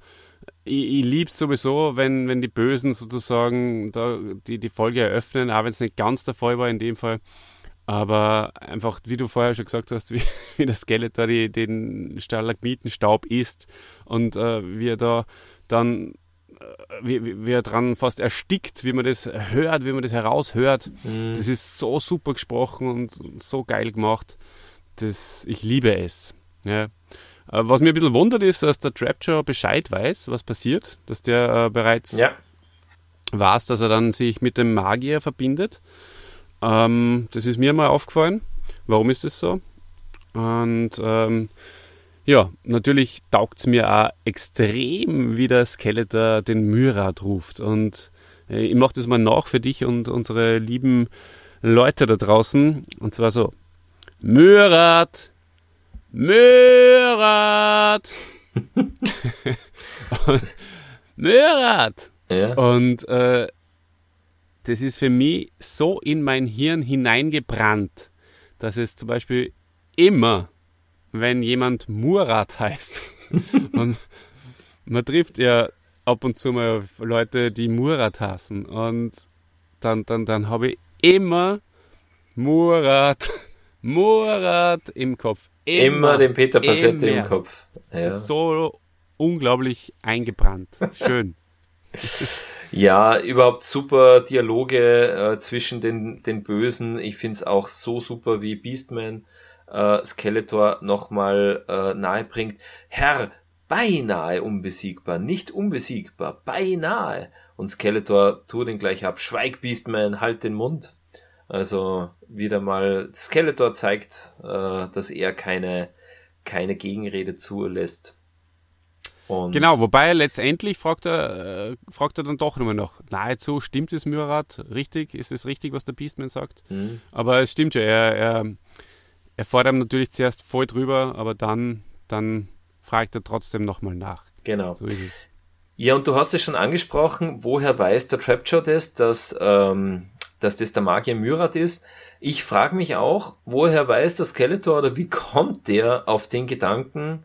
ich, ich liebe es sowieso, wenn, wenn die Bösen sozusagen da die, die Folge eröffnen, auch wenn es nicht ganz der Fall war in dem Fall. Aber einfach, wie du vorher schon gesagt hast, [laughs] wie, wie der Skeletor die, den Stalagmitenstaub isst und äh, wie er da dann, äh, wie, wie er dran fast erstickt, wie man das hört, wie man das heraushört. Mhm. Das ist so super gesprochen und so geil gemacht. Das, ich liebe es. Ja. Äh, was mir ein bisschen wundert ist, dass der Trapjaw Bescheid weiß, was passiert, dass der äh, bereits ja. weiß, dass er dann sich mit dem Magier verbindet. Ähm, das ist mir mal aufgefallen. Warum ist das so? Und ähm, ja, natürlich taugt es mir auch extrem, wie der Skeletor den Myrat ruft. Und äh, ich mache das mal nach für dich und unsere lieben Leute da draußen. Und zwar so: Myrat, Mörat! Mörat! Ja. Und äh, das ist für mich so in mein Hirn hineingebrannt, dass es zum Beispiel immer, wenn jemand Murat [laughs] heißt, [laughs] und man trifft ja ab und zu mal Leute, die Murat hassen, und dann, dann, dann habe ich immer Murat, [laughs] Murat im Kopf. Immer, immer den Peter Passetti im Kopf. Ja. so unglaublich eingebrannt. Schön. Ja, überhaupt super Dialoge äh, zwischen den, den Bösen. Ich find's auch so super, wie Beastman äh, Skeletor nochmal äh, nahe bringt. Herr, beinahe unbesiegbar, nicht unbesiegbar, beinahe. Und Skeletor tut ihn gleich ab. Schweig, Beastman, halt den Mund. Also wieder mal Skeletor zeigt, äh, dass er keine, keine Gegenrede zulässt. Und genau, wobei letztendlich fragt er, äh, fragt er dann doch nochmal noch, nahezu stimmt es Murat richtig? Ist es richtig, was der Beastman sagt? Mhm. Aber es stimmt schon, er, er, er fordert natürlich zuerst voll drüber, aber dann, dann fragt er trotzdem nochmal nach. Genau. So ist es. Ja, und du hast es schon angesprochen, woher weiß der Trapjaw das, dass ähm, dass das der Magier Myrat ist. Ich frage mich auch, woher weiß der Skeletor oder wie [laughs] kommt der auf den Gedanken,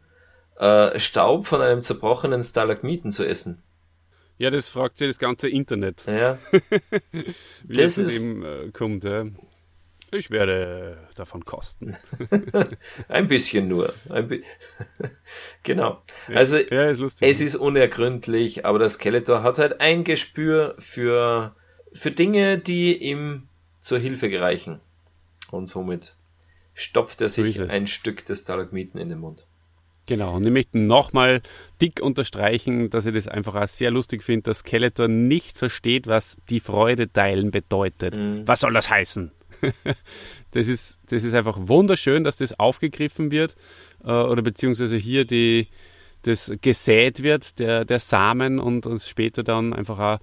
äh, Staub von einem zerbrochenen Stalagmiten zu essen? Ja, das fragt sich das ganze Internet. Ja. [laughs] Wie Das es ist- eben äh, kommt. Ja. Ich werde davon kosten. [laughs] Ein bisschen nur. Ein bi [laughs] genau. Also Ja, ist lustig. es ist unergründlich, aber der Skeletor hat halt ein Gespür für, für Dinge, die ihm zur Hilfe gereichen. Und somit stopft er sich ein Stück des Stalagmiten in den Mund. Genau, und ich möchte nochmal dick unterstreichen, dass ich das einfach auch sehr lustig finde, dass Skeletor nicht versteht, was die Freude teilen bedeutet. Mhm. Was soll das heißen? [laughs] das, ist, das ist einfach wunderschön, dass das aufgegriffen wird äh, oder beziehungsweise hier die, das gesät wird, der, der Samen und es später dann einfach auch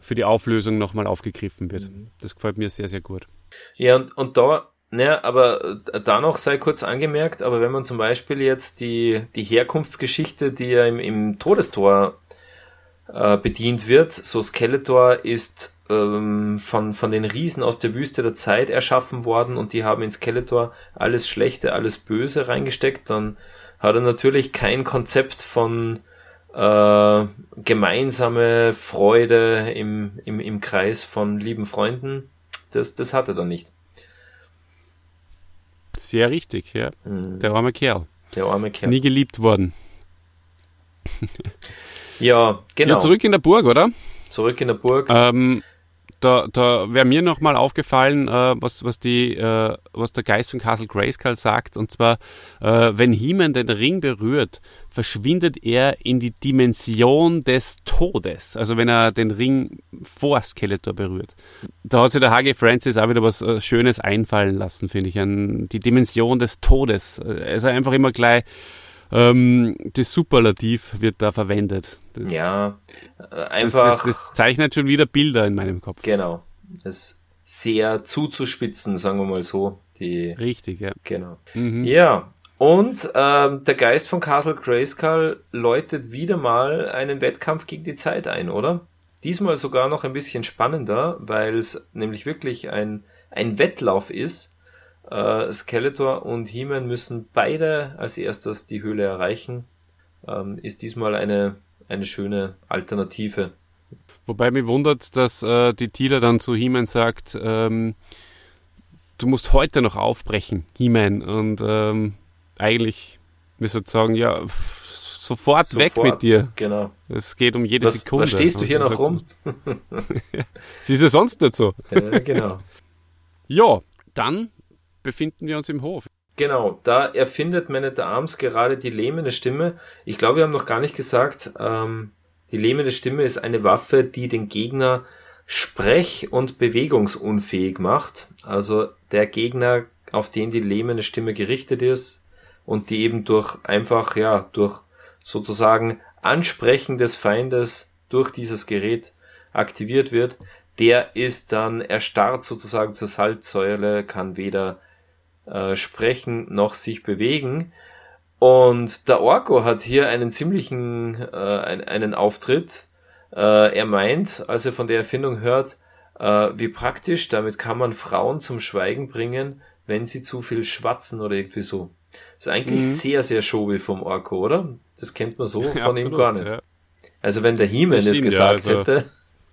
für die Auflösung nochmal aufgegriffen wird. Mhm. Das gefällt mir sehr, sehr gut. Ja, und, und da, ne, aber äh, da noch sei kurz angemerkt, aber wenn man zum Beispiel jetzt die, die Herkunftsgeschichte, die ja im, im Todestor äh, bedient wird, so Skeletor ist ähm, von, von den Riesen aus der Wüste der Zeit erschaffen worden und die haben in Skeletor alles Schlechte, alles Böse reingesteckt, dann hat er natürlich kein Konzept von äh, gemeinsame Freude im, im, im Kreis von lieben Freunden. Das, das hat er dann nicht. Sehr richtig, ja. Mhm. Der arme Kerl. Der arme Kerl. Nie geliebt worden. Ja, genau. Ja, zurück in der Burg, oder? Zurück in der Burg. Ähm, da da wäre mir nochmal aufgefallen, äh, was, was, die, äh, was der Geist von Castle Grayskull sagt. Und zwar, äh, wenn He-Man den Ring berührt, verschwindet er in die Dimension des Todes. Also wenn er den Ring vor Skeletor berührt. Da hat sich der H.G. Francis auch wieder was äh, Schönes einfallen lassen, finde ich. An die Dimension des Todes. Also einfach immer gleich ähm, das Superlativ wird da verwendet. Das, ja, äh, das, einfach, das, das zeichnet schon wieder Bilder in meinem Kopf. genau. Das sehr zuzuspitzen, sagen wir mal so. Die, Richtig, ja. genau. Mhm. Ja, und ähm, der Geist von Castle Grayskull läutet wieder mal einen Wettkampf gegen die Zeit ein, oder? Diesmal sogar noch ein bisschen spannender, weil es nämlich wirklich ein, ein Wettlauf ist. Äh, Skeletor und He-Man müssen beide als erstes die Höhle erreichen. Ähm, ist diesmal eine, eine schöne Alternative. Wobei mich wundert, dass äh, die Tila dann zu He-Man sagt, ähm, du musst heute noch aufbrechen, He-Man. Und ähm, eigentlich müsste sagen, ja, pff, sofort, weg Sofort, mit dir. Genau. Es geht um jede Was, Sekunde. was stehst du Und hier noch sagt, rum? Sie [laughs] ist ja sonst nicht so. Ja, genau. [laughs] Ja, dann befinden wir uns im Hof. Genau, da erfindet Man at Arms gerade die lähmende Stimme. Ich glaube, wir haben noch gar nicht gesagt, ähm, die lähmende Stimme ist eine Waffe, die den Gegner sprech- und bewegungsunfähig macht. Also der Gegner, auf den die lähmende Stimme gerichtet ist und die eben durch einfach, ja, durch sozusagen Ansprechen des Feindes durch dieses Gerät aktiviert wird, der ist dann erstarrt sozusagen zur Salzsäule, kann weder äh, sprechen noch sich bewegen. Und der Orko hat hier einen ziemlichen äh, ein, einen Auftritt. Äh, er meint, als er von der Erfindung hört, äh, wie praktisch, damit kann man Frauen zum Schweigen bringen, wenn sie zu viel schwatzen oder irgendwie so. Das ist eigentlich Mhm. sehr, sehr showy vom Orko, oder? Das kennt man so Ja, von ihm absolut, gar nicht. Ja. Also wenn der He-Man es gesagt ja, also- hätte,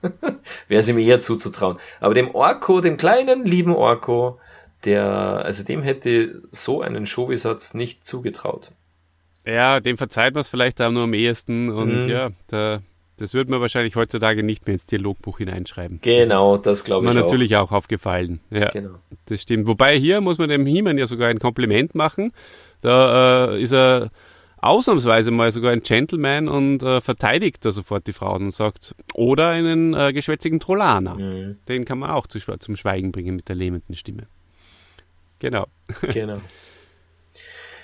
[laughs] wäre es ihm eher zuzutrauen. Aber dem Orko, dem kleinen, lieben Orko, der, also dem hätte so einen Showy-Satz nicht zugetraut. ja, dem verzeiht man es vielleicht auch nur am ehesten. Und Mhm. ja, da, das würde man wahrscheinlich heutzutage nicht mehr ins Dialogbuch hineinschreiben. Genau, das glaube Mir ich auch. natürlich auch aufgefallen. Ja. Genau. Das stimmt. Wobei hier muss man dem He-Man ja sogar ein Kompliment machen. Da äh, ist er ausnahmsweise mal sogar ein Gentleman und äh, verteidigt da sofort die Frauen und sagt, oder einen äh, geschwätzigen Trollaner. Mhm, Den kann man auch zu, zum Schweigen bringen mit der lähmenden Stimme. Genau. [laughs] genau.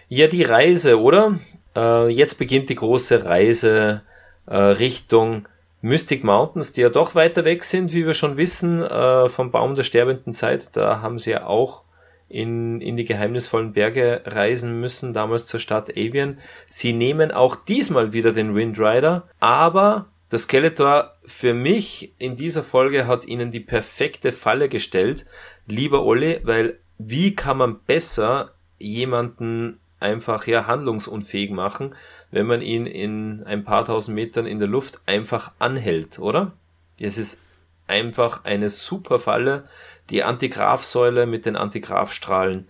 Ja, die Reise, oder? Äh, jetzt beginnt die große Reise äh, Richtung Mystic Mountains, die ja doch weiter weg sind, wie wir schon wissen, äh, vom Baum der sterbenden Zeit. Da haben sie ja auch in, in die geheimnisvollen Berge reisen müssen, damals zur Stadt Avian. Sie nehmen auch diesmal wieder den Windrider, aber der Skeletor für mich in dieser Folge hat ihnen die perfekte Falle gestellt, lieber Olli, weil wie kann man besser jemanden einfach ja handlungsunfähig machen, wenn man ihn in ein paar tausend Metern in der Luft einfach anhält, oder? Es ist einfach eine super Falle. Die Antigrafsäule mit den Antigrafstrahlen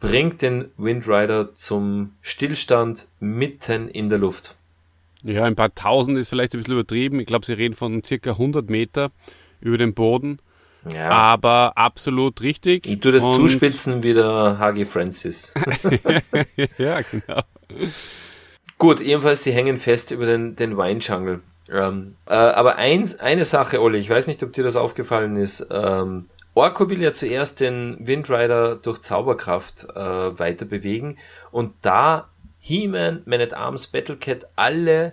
bringt den Windrider zum Stillstand mitten in der Luft. Ja, ein paar tausend ist vielleicht ein bisschen übertrieben. Ich glaube, sie reden von circa 100 Meter über dem Boden. Ja. Aber absolut richtig. Ich tue das Und zuspitzen wie der Hagi Francis. [laughs] ja, genau. Gut, ebenfalls, sie hängen fest über den, den Wine Jungle. Ähm, äh, aber eins, eine Sache, Olli, ich weiß nicht, ob dir das aufgefallen ist. Ähm, Orko will ja zuerst den Windrider durch Zauberkraft äh, weiter bewegen und da He-Man, Man at Arms, Battlecat, alle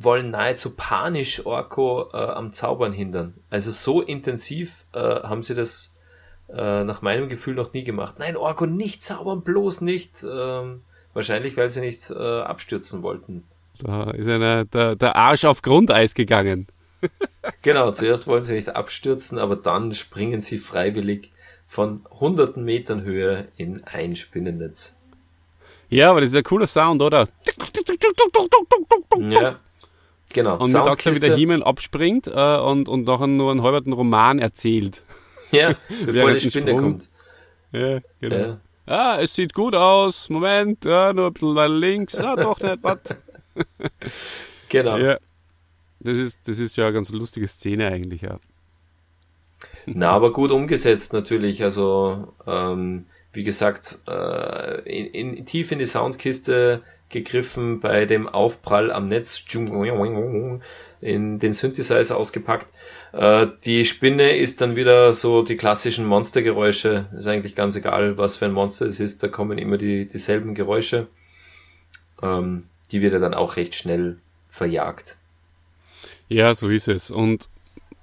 wollen nahezu panisch Orko äh, am Zaubern hindern. Also so intensiv äh, haben sie das äh, nach meinem Gefühl noch nie gemacht. Nein, Orko nicht zaubern, bloß nicht. Ähm, wahrscheinlich, weil sie nicht äh, abstürzen wollten. Da ist einer, der, der Arsch auf Grundeis gegangen. [laughs] genau, zuerst wollen sie nicht abstürzen, aber dann springen sie freiwillig von hunderten Metern Höhe in ein Spinnennetz. Ja, aber das ist ein cooler Sound, oder? Ja, genau. Und mit auch wie der Himmel abspringt äh, und, und nachher nur einen halben Roman erzählt. [laughs] Ja, [laughs] bevor die Spinne Sprung. kommt. Ja, genau. Ja. Ah, es sieht gut aus. Moment, ja, nur ein bisschen weiter links. Ah, doch nicht, was? [laughs] genau. Ja. Das ist, das ist ja eine ganz lustige Szene eigentlich, ja. Na, aber gut umgesetzt natürlich. Also, ähm, wie gesagt, äh, in, in, tief in die Soundkiste gegriffen bei dem Aufprall am Netz, in den Synthesizer ausgepackt. Äh, die Spinne ist dann wieder so die klassischen Monstergeräusche. Ist eigentlich ganz egal, was für ein Monster es ist, da kommen immer die, dieselben Geräusche. Ähm, die wird er dann auch recht schnell verjagt. Ja, so ist es. Und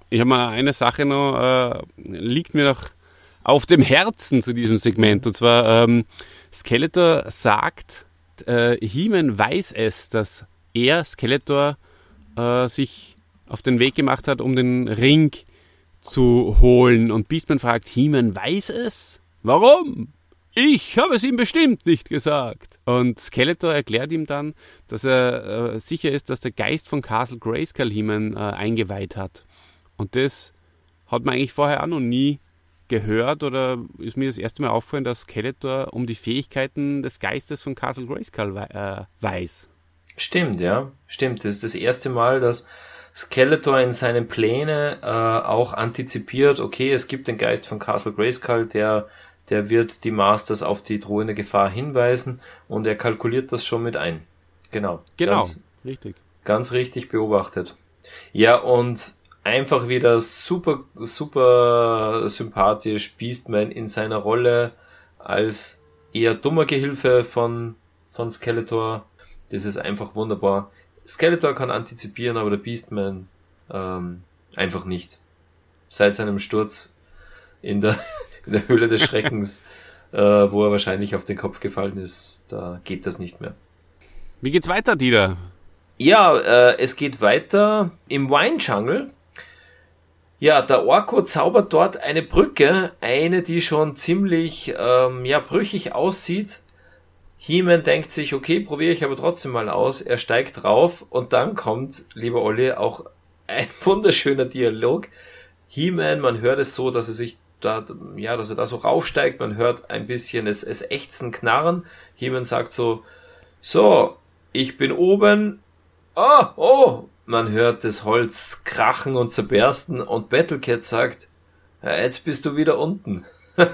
ich habe mal eine Sache noch, äh, liegt mir noch auf dem Herzen zu diesem Segment. Und zwar, ähm, Skeletor sagt, äh, He-Man weiß es, dass er, Skeletor, äh, sich auf den Weg gemacht hat, um den Ring zu holen. Und Beastman fragt, He-Man weiß es? Warum? Ich habe es ihm bestimmt nicht gesagt. Und Skeletor erklärt ihm dann, dass er äh, sicher ist, dass der Geist von Castle Grayskull He-Man äh, eingeweiht hat. Und das hat man eigentlich vorher auch noch nie gehört oder ist mir das erste Mal aufgefallen, dass Skeletor um die Fähigkeiten des Geistes von Castle Grayskull äh, weiß. Stimmt, ja. Stimmt. Das ist das erste Mal, dass Skeletor in seinen Plänen äh, auch antizipiert, okay, es gibt den Geist von Castle Grayskull, der der wird die Masters auf die drohende Gefahr hinweisen und er kalkuliert das schon mit ein. Genau. Genau, ganz, richtig. Ganz richtig beobachtet. Ja, und einfach wieder super, super sympathisch Beastman in seiner Rolle als eher dummer Gehilfe von, von Skeletor. Das ist einfach wunderbar. Skeletor kann antizipieren, aber der Beastman ähm, einfach nicht. Seit seinem Sturz in der [laughs] in der Höhle des Schreckens, [laughs] äh, wo er wahrscheinlich auf den Kopf gefallen ist, da geht das nicht mehr. Wie geht's weiter, Dieter? Ja, äh, es geht weiter im Wine Jungle. Ja, der Orko zaubert dort eine Brücke, eine, die schon ziemlich ähm, ja, brüchig aussieht. He-Man denkt sich, okay, probiere ich aber trotzdem mal aus. Er steigt drauf und dann kommt, lieber Olli, auch ein [laughs] wunderschöner Dialog. He-Man, man hört es so, dass er sich da, ja, dass er da so raufsteigt, man hört ein bisschen es, es ächzen, knarren. Jemand sagt so, so, ich bin oben, ah, oh, man hört das Holz krachen und zerbersten und Battlecat sagt, ja, jetzt bist du wieder unten. [laughs]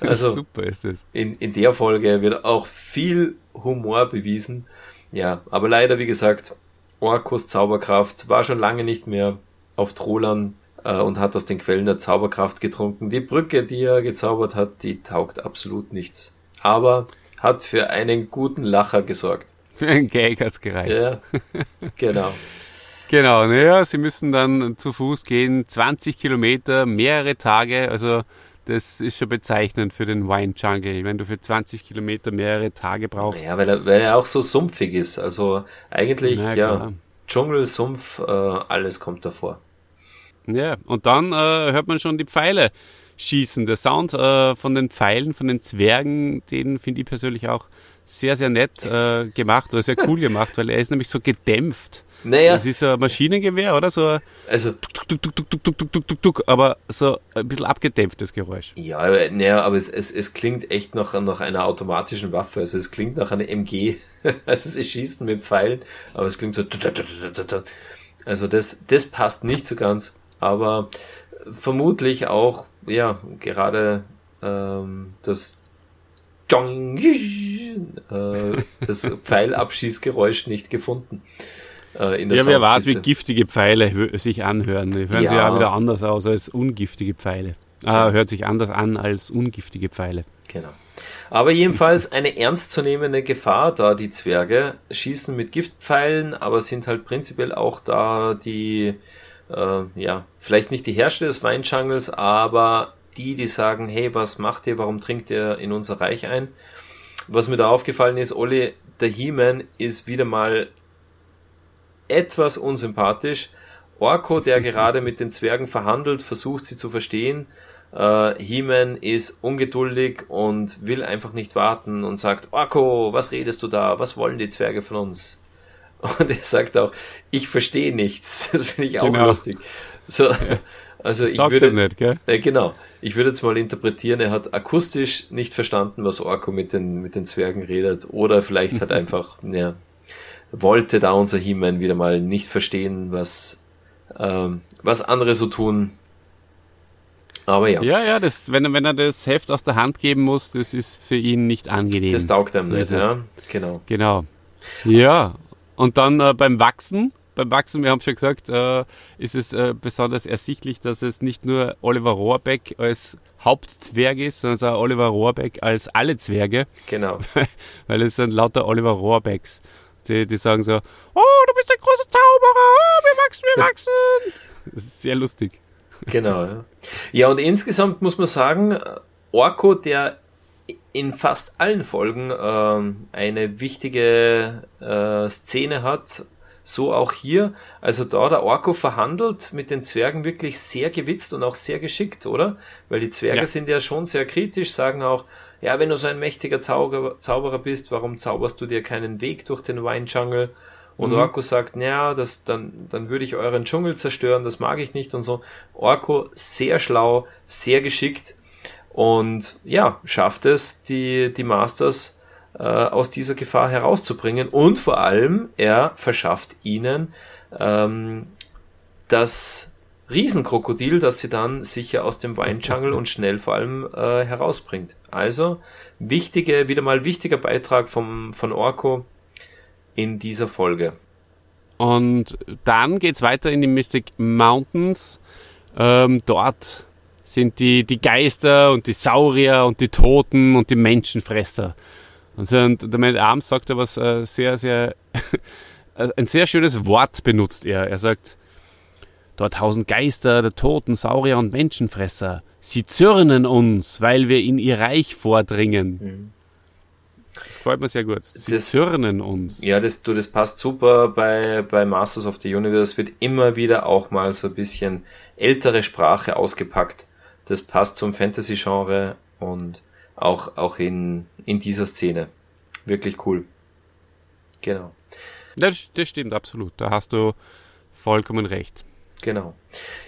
also, Super ist es. In, in der Folge wird auch viel Humor bewiesen. Ja, aber leider, wie gesagt, Orkus Zauberkraft war schon lange nicht mehr auf Trollern äh, und hat aus den Quellen der Zauberkraft getrunken. Die Brücke, die er gezaubert hat, die taugt absolut nichts. Aber hat für einen guten Lacher gesorgt. Für einen Gag hat's gereicht. Ja, genau. [laughs] genau, naja, sie müssen dann zu Fuß gehen, 20 Kilometer, mehrere Tage, also das ist schon bezeichnend für den Wine Jungle, wenn du für 20 Kilometer mehrere Tage brauchst. Ja, weil er, weil er auch so sumpfig ist. Also eigentlich, Na, ja, Dschungel, Sumpf, äh, alles kommt davor. Ja, und dann äh, hört man schon die Pfeile schießen. Der Sound äh, von den Pfeilen, von den Zwergen, den finde ich persönlich auch sehr, sehr nett äh, gemacht oder sehr cool gemacht, weil er ist nämlich so gedämpft. Naja. Das ist ein Maschinengewehr, oder? So also, tuk, tuk, tuk, aber so ein bisschen abgedämpftes Geräusch. Ja, aber, naja, aber es, es, es klingt echt nach, nach einer automatischen Waffe. Also es klingt nach einem MG. also sie schießen mit Pfeilen, aber es klingt so. Also das, das passt nicht so ganz. Aber vermutlich auch ja, gerade ähm, das äh, das Pfeilabschießgeräusch nicht gefunden. Äh, in der Ja, wer weiß, wie giftige Pfeile sich anhören. Die hören sich Ja. ja wieder anders aus als ungiftige Pfeile. Ah, hört sich anders an als ungiftige Pfeile. Genau. Aber jedenfalls eine ernstzunehmende Gefahr da, die Zwerge schießen mit Giftpfeilen, aber sind halt prinzipiell auch da die, äh, ja, vielleicht nicht die Herrscher des Weinjungles, aber die, die sagen, hey, was macht ihr, warum trinkt ihr in unser Reich ein? Was mir da aufgefallen ist, Olli, der He-Man ist wieder mal etwas unsympathisch. Orko, der [laughs] gerade mit den Zwergen verhandelt, versucht sie zu verstehen. Äh, He-Man ist ungeduldig und will einfach nicht warten und sagt, Orko, was redest du da? Was wollen die Zwerge von uns? Und er sagt auch, ich verstehe nichts. [laughs] Das finde ich auch Genau. lustig. So, also ich Taugt würde, nicht, gell? äh, genau. Ich würde jetzt mal interpretieren, er hat akustisch nicht verstanden, was Orko mit den, mit den Zwergen redet. Oder vielleicht hat [laughs] einfach, ja, wollte da unser He-Man wieder mal nicht verstehen, was, ähm, was andere so tun. Aber ja, Ja, ja, das, wenn, er- wenn er das Heft aus der Hand geben muss, das ist für ihn nicht angenehm. das taugt einem So nicht, ja. Genau. Genau. Ja, und dann äh, beim Wachsen, beim Wachsen, wir haben schon gesagt, äh, ist es äh, besonders ersichtlich, dass es nicht nur Oliver Rohrbeck als Hauptzwerg ist, sondern auch Oliver Rohrbeck als alle Zwerge, Genau. [laughs] weil es sind lauter Oliver Rohrbecks. Die, die sagen so, oh, du bist ein großer Zauberer, oh, wir wachsen, wir wachsen. Das ist sehr lustig. Genau, ja. Ja, und insgesamt muss man sagen, Orko, der in fast allen Folgen ähm, eine wichtige äh, Szene hat, so auch hier. Also da der Orko verhandelt mit den Zwergen wirklich sehr gewitzt und auch sehr geschickt, oder? Weil die Zwerge Ja. sind ja schon sehr kritisch, sagen auch, ja, wenn du so ein mächtiger Zauberer, Zauberer bist, warum zauberst du dir keinen Weg durch den Wine Jungle? Und Orko sagt, naja, das, dann, dann würde ich euren Dschungel zerstören, das mag ich nicht und so. Orko sehr schlau, sehr geschickt und ja, schafft es, die, die Masters äh, aus dieser Gefahr herauszubringen und vor allem, er verschafft ihnen ähm, das Riesenkrokodil, das sie dann sicher aus dem Weinjungle und schnell vor allem äh, herausbringt. Also wichtige, wieder mal wichtiger Beitrag vom, von Orko in dieser Folge. Und dann geht's weiter in die Mystic Mountains. Ähm, dort sind die, die Geister und die Saurier und die Toten und die Menschenfresser. Und, so, und der Matt Arms sagt da was äh, sehr, sehr, [laughs] ein sehr schönes Wort benutzt er. Er sagt, dort hausen Geister der Toten, Saurier und Menschenfresser. Sie zürnen uns, weil wir in ihr Reich vordringen. Das gefällt mir sehr gut. Sie Das- zürnen uns. Ja, das, du, das passt super bei, bei Masters of the Universe. Wird immer wieder auch mal so ein bisschen ältere Sprache ausgepackt. Das passt zum Fantasy-Genre und auch, auch in, in dieser Szene. Wirklich cool. Genau. Das, das stimmt absolut. Da hast du vollkommen recht. Genau.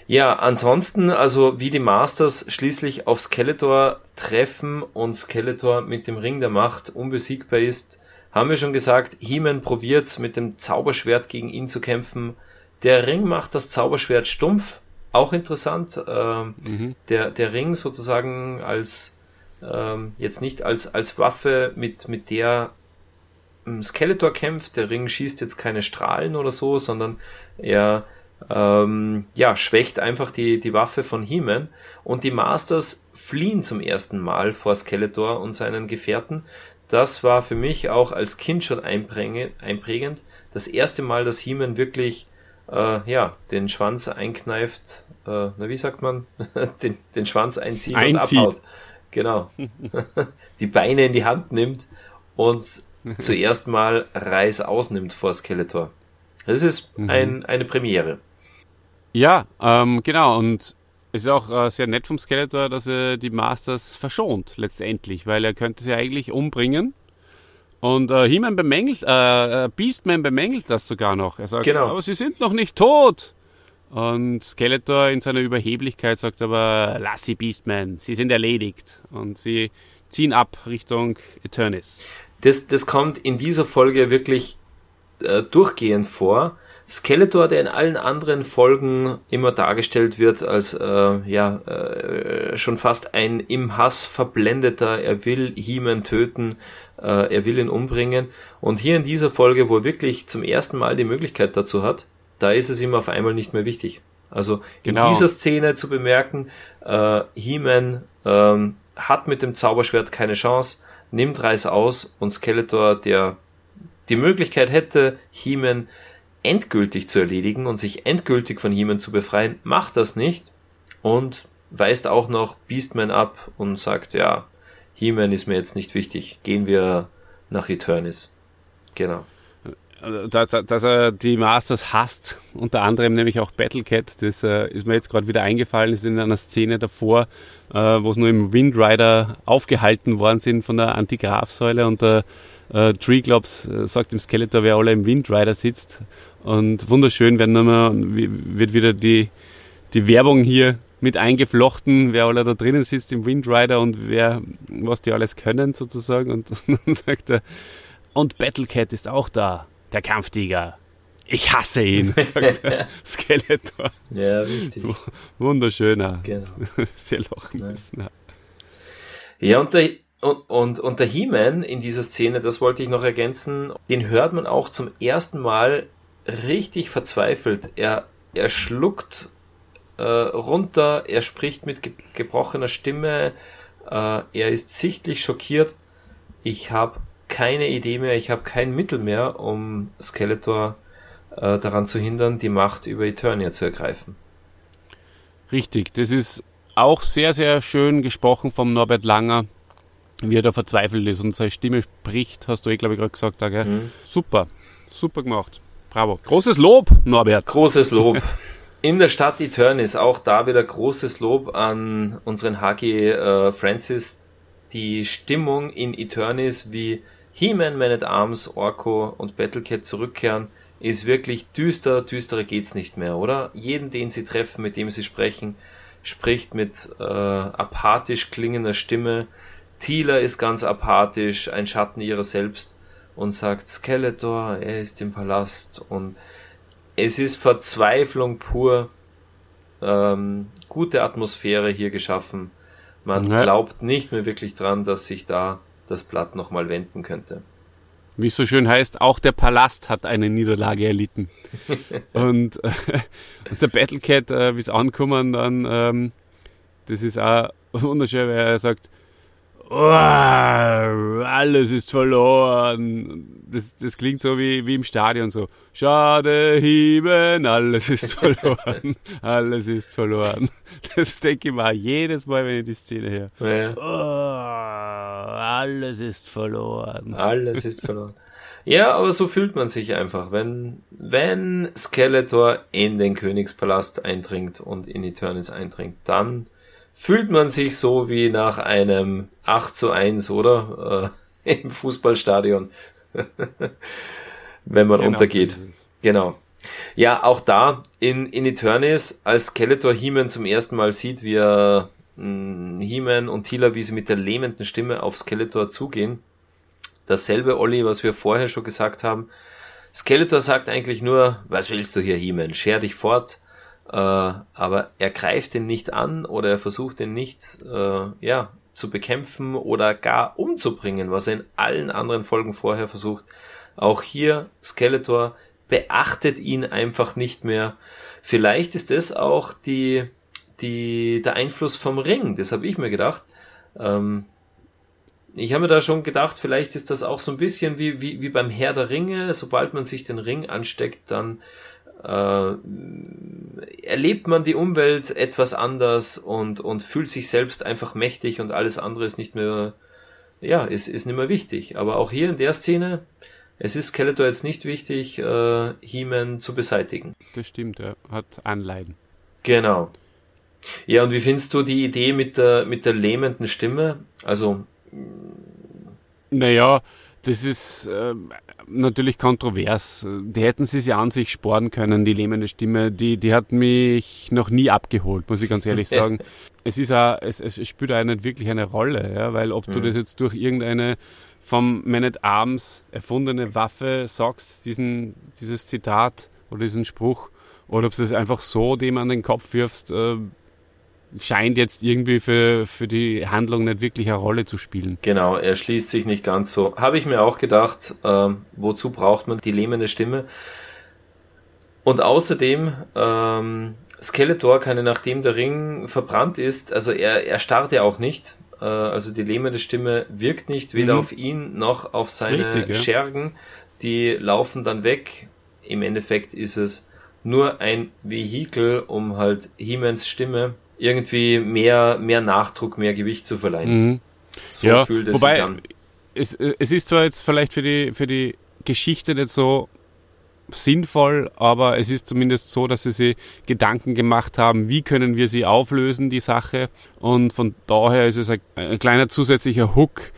Ja, ansonsten, also wie die Masters schließlich auf Skeletor treffen und Skeletor mit dem Ring der Macht unbesiegbar ist, haben wir schon gesagt, He-Man probiert's mit dem Zauberschwert gegen ihn zu kämpfen. Der Ring macht das Zauberschwert stumpf, auch interessant. Ähm, der, der Ring sozusagen als ähm, jetzt nicht als, als Waffe, mit, mit der ähm, Skeletor kämpft. Der Ring schießt jetzt keine Strahlen oder so, sondern er ähm, ja, schwächt einfach die, die Waffe von He-Man und die Masters fliehen zum ersten Mal vor Skeletor und seinen Gefährten. Das war für mich auch als Kind schon einprägend. Das erste Mal, dass He-Man wirklich äh, ja, den Schwanz einkneift, äh, na wie sagt man, [laughs] den, den Schwanz einzieht Einzieht. und abhaut. Genau. [laughs] die Beine in die Hand nimmt und [laughs] zuerst mal Reis ausnimmt vor Skeletor. Das ist ein, eine Premiere. Ja, ähm, genau. Und Es ist auch äh, sehr nett vom Skeletor, dass er die Masters verschont, letztendlich, weil er könnte sie eigentlich umbringen. Und äh, He-Man bemängelt, äh, äh, Beastman bemängelt das sogar noch. Er sagt, genau. aber sie sind noch nicht tot. Und Skeletor in seiner Überheblichkeit sagt aber, lass sie Beastman, sie sind erledigt. Und sie ziehen ab Richtung Eternis. Das, das kommt in dieser Folge wirklich äh, durchgehend vor. Skeletor, der in allen anderen Folgen immer dargestellt wird als äh, ja äh, schon fast ein im Hass verblendeter, er will He-Man töten, äh, er will ihn umbringen. Und hier in dieser Folge, wo er wirklich zum ersten Mal die Möglichkeit dazu hat, da ist es ihm auf einmal nicht mehr wichtig. Also genau. in dieser Szene zu bemerken, äh, He-Man ähm, hat mit dem Zauberschwert keine Chance, nimmt Reis aus und Skeletor, der die Möglichkeit hätte, He-Man endgültig zu erledigen und sich endgültig von He-Man zu befreien, macht das nicht und weist auch noch Beastman ab und sagt, ja, He-Man ist mir jetzt nicht wichtig, gehen wir nach Eternis. Genau. Dass, dass er die Masters hasst, unter anderem nämlich auch Battlecat, das äh, ist mir jetzt gerade wieder eingefallen, ist in einer Szene davor, äh, wo es nur im Windrider aufgehalten worden sind von der Antigrafsäule und der äh, Treeglops äh, sagt dem Skeletor, wer alle im Windrider sitzt und wunderschön werden nochmal, wird wieder die, die Werbung hier mit eingeflochten, wer alle da drinnen sitzt im Windrider und wer, was die alles können sozusagen. Und [laughs] dann sagt er, und Battlecat ist auch da, der Kampftiger. Ich hasse ihn, [laughs] sagt der [laughs] Skeletor. Ja, richtig. So, wunderschöner. Genau. [laughs] Sehr lachen müssen. Ja, und der, und, und, und der He-Man in dieser Szene, das wollte ich noch ergänzen, den hört man auch zum ersten Mal richtig verzweifelt. Er, er schluckt äh, runter, er spricht mit ge gebrochener Stimme, äh, er ist sichtlich schockiert. Ich habe keine Idee mehr, ich habe kein Mittel mehr, um Skeletor äh, daran zu hindern, die Macht über Eternia zu ergreifen. Richtig, das ist auch sehr, sehr schön gesprochen vom Norbert Langer, wie er da verzweifelt ist und seine Stimme spricht, hast du eh, glaube ich, gerade gesagt, da? Mhm. Super, super gemacht. Bravo. Großes Lob, Norbert. Großes Lob. [laughs] In der Stadt Eternis auch da wieder großes Lob an unseren HG äh, Francis. Die Stimmung in Eternis, wie He-Man, Man at Arms, Orko und Battlecat zurückkehren, ist wirklich düster. Düsterer geht's nicht mehr, oder? Jeden, den sie treffen, mit dem sie sprechen, spricht mit äh, apathisch klingender Stimme. Thieler ist ganz apathisch, ein Schatten ihrer selbst und sagt Skeletor, er ist im Palast und es ist Verzweiflung pur. Ähm, gute Atmosphäre hier geschaffen. Man ja. glaubt nicht mehr wirklich dran, dass sich da das Blatt nochmal wenden könnte. Wie es so schön heißt, auch der Palast hat eine Niederlage erlitten. [laughs] und, äh, und, der Battlecat, äh, wie es ankommen, dann, ähm, das ist auch wunderschön, weil er sagt, alles ist verloren. Das, das klingt so wie, wie im Stadion so. Schade, Hieben, alles ist verloren. [laughs] alles ist verloren. Das denke ich mal jedes Mal, wenn ich die Szene höre. Ja. Oh, alles ist verloren. Alles ist verloren. Ja, aber so fühlt man sich einfach, wenn, wenn Skeletor in den Königspalast eindringt und in Eternis eindringt, dann fühlt man sich so wie nach einem 8 zu 1, oder? Äh, [laughs] Im Fußballstadion. [laughs] Wenn man genau untergeht. Genau. Ja, auch da in, in Eternis, als Skeletor He-Man zum ersten Mal sieht, wie er hm, He-Man und Tila, wie sie mit der lähmenden Stimme auf Skeletor zugehen. Dasselbe, Olli, was wir vorher schon gesagt haben. Skeletor sagt eigentlich nur, was willst du hier, He-Man? Scher dich fort äh, aber er greift den nicht an oder er versucht den nicht äh, ja, zu bekämpfen oder gar umzubringen, was er in allen anderen Folgen vorher versucht. Auch hier Skeletor beachtet ihn einfach nicht mehr. Vielleicht ist das auch die, die, der Einfluss vom Ring, das habe ich mir gedacht. Ähm, ich habe mir da schon gedacht, vielleicht ist das auch so ein bisschen wie, wie, wie beim Herr der Ringe. Sobald man sich den Ring ansteckt, dann äh, erlebt man die Umwelt etwas anders und, und fühlt sich selbst einfach mächtig und alles andere ist nicht mehr, ja, ist, ist nicht mehr wichtig. Aber auch hier in der Szene, es ist Skeletor jetzt nicht wichtig, äh, He-Man zu beseitigen. Das stimmt, er hat Anleiden. Genau. Ja, und wie findest du die Idee mit der, mit der lähmenden Stimme? Also. Naja, das ist äh, natürlich kontrovers. Die hätten sie sich an sich sparen können, die lähmende Stimme. Die, die hat mich noch nie abgeholt, muss ich ganz ehrlich [laughs] sagen. es ist auch, es, es spielt auch nicht wirklich eine Rolle, ja, weil ob mhm. du das jetzt durch irgendeine vom Man at Arms erfundene Waffe sagst, diesen, dieses Zitat oder diesen Spruch, oder ob du es einfach so dem an den Kopf wirfst, äh, scheint jetzt irgendwie für, für die Handlung nicht wirklich eine Rolle zu spielen. Genau, er schließt sich nicht ganz so. Habe ich mir auch gedacht, äh, wozu braucht man die lähmende Stimme? Und außerdem, ähm, Skeletor kann, nachdem der Ring verbrannt ist, also er, er starrt ja auch nicht, äh, also die lähmende Stimme wirkt nicht, weder mhm. auf ihn noch auf seine Richtig, ja. Schergen, die laufen dann weg. Im Endeffekt ist es nur ein Vehikel, um halt Hemans Stimme irgendwie mehr, mehr Nachdruck, mehr Gewicht zu verleihen. Mhm. So ja, fühlt es wobei, sich an. Es, es ist zwar jetzt vielleicht für die, für die Geschichte nicht so sinnvoll, aber es ist zumindest so, dass sie sich Gedanken gemacht haben, wie können wir sie auflösen, die Sache. Und von daher ist es ein, ein kleiner zusätzlicher Hook,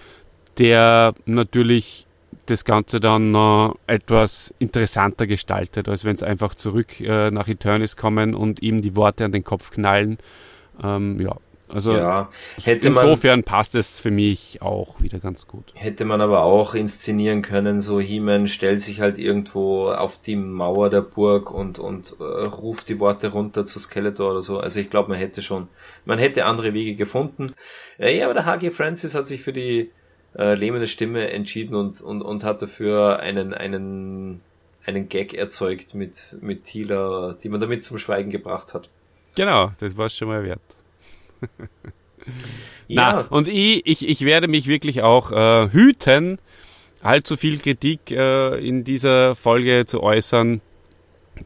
der natürlich das Ganze dann äh, etwas interessanter gestaltet, als wenn es einfach zurück äh, nach Eternis kommen und ihm die Worte an den Kopf knallen. Ähm, ja, also ja, insofern man, passt es für mich auch wieder ganz gut. Hätte man aber auch inszenieren können, so He-Man stellt sich halt irgendwo auf die Mauer der Burg und, und äh, ruft die Worte runter zu Skeletor oder so. Also ich glaube, man hätte schon, man hätte andere Wege gefunden. Äh, ja, aber der H.G. Francis hat sich für die äh, lähmende Stimme entschieden und, und, und hat dafür einen, einen, einen Gag erzeugt mit, mit Thieler, die man damit zum Schweigen gebracht hat. Genau, das war es schon mal wert. [laughs] ja. Na, und ich, ich, ich werde mich wirklich auch äh, hüten, allzu viel Kritik äh, in dieser Folge zu äußern.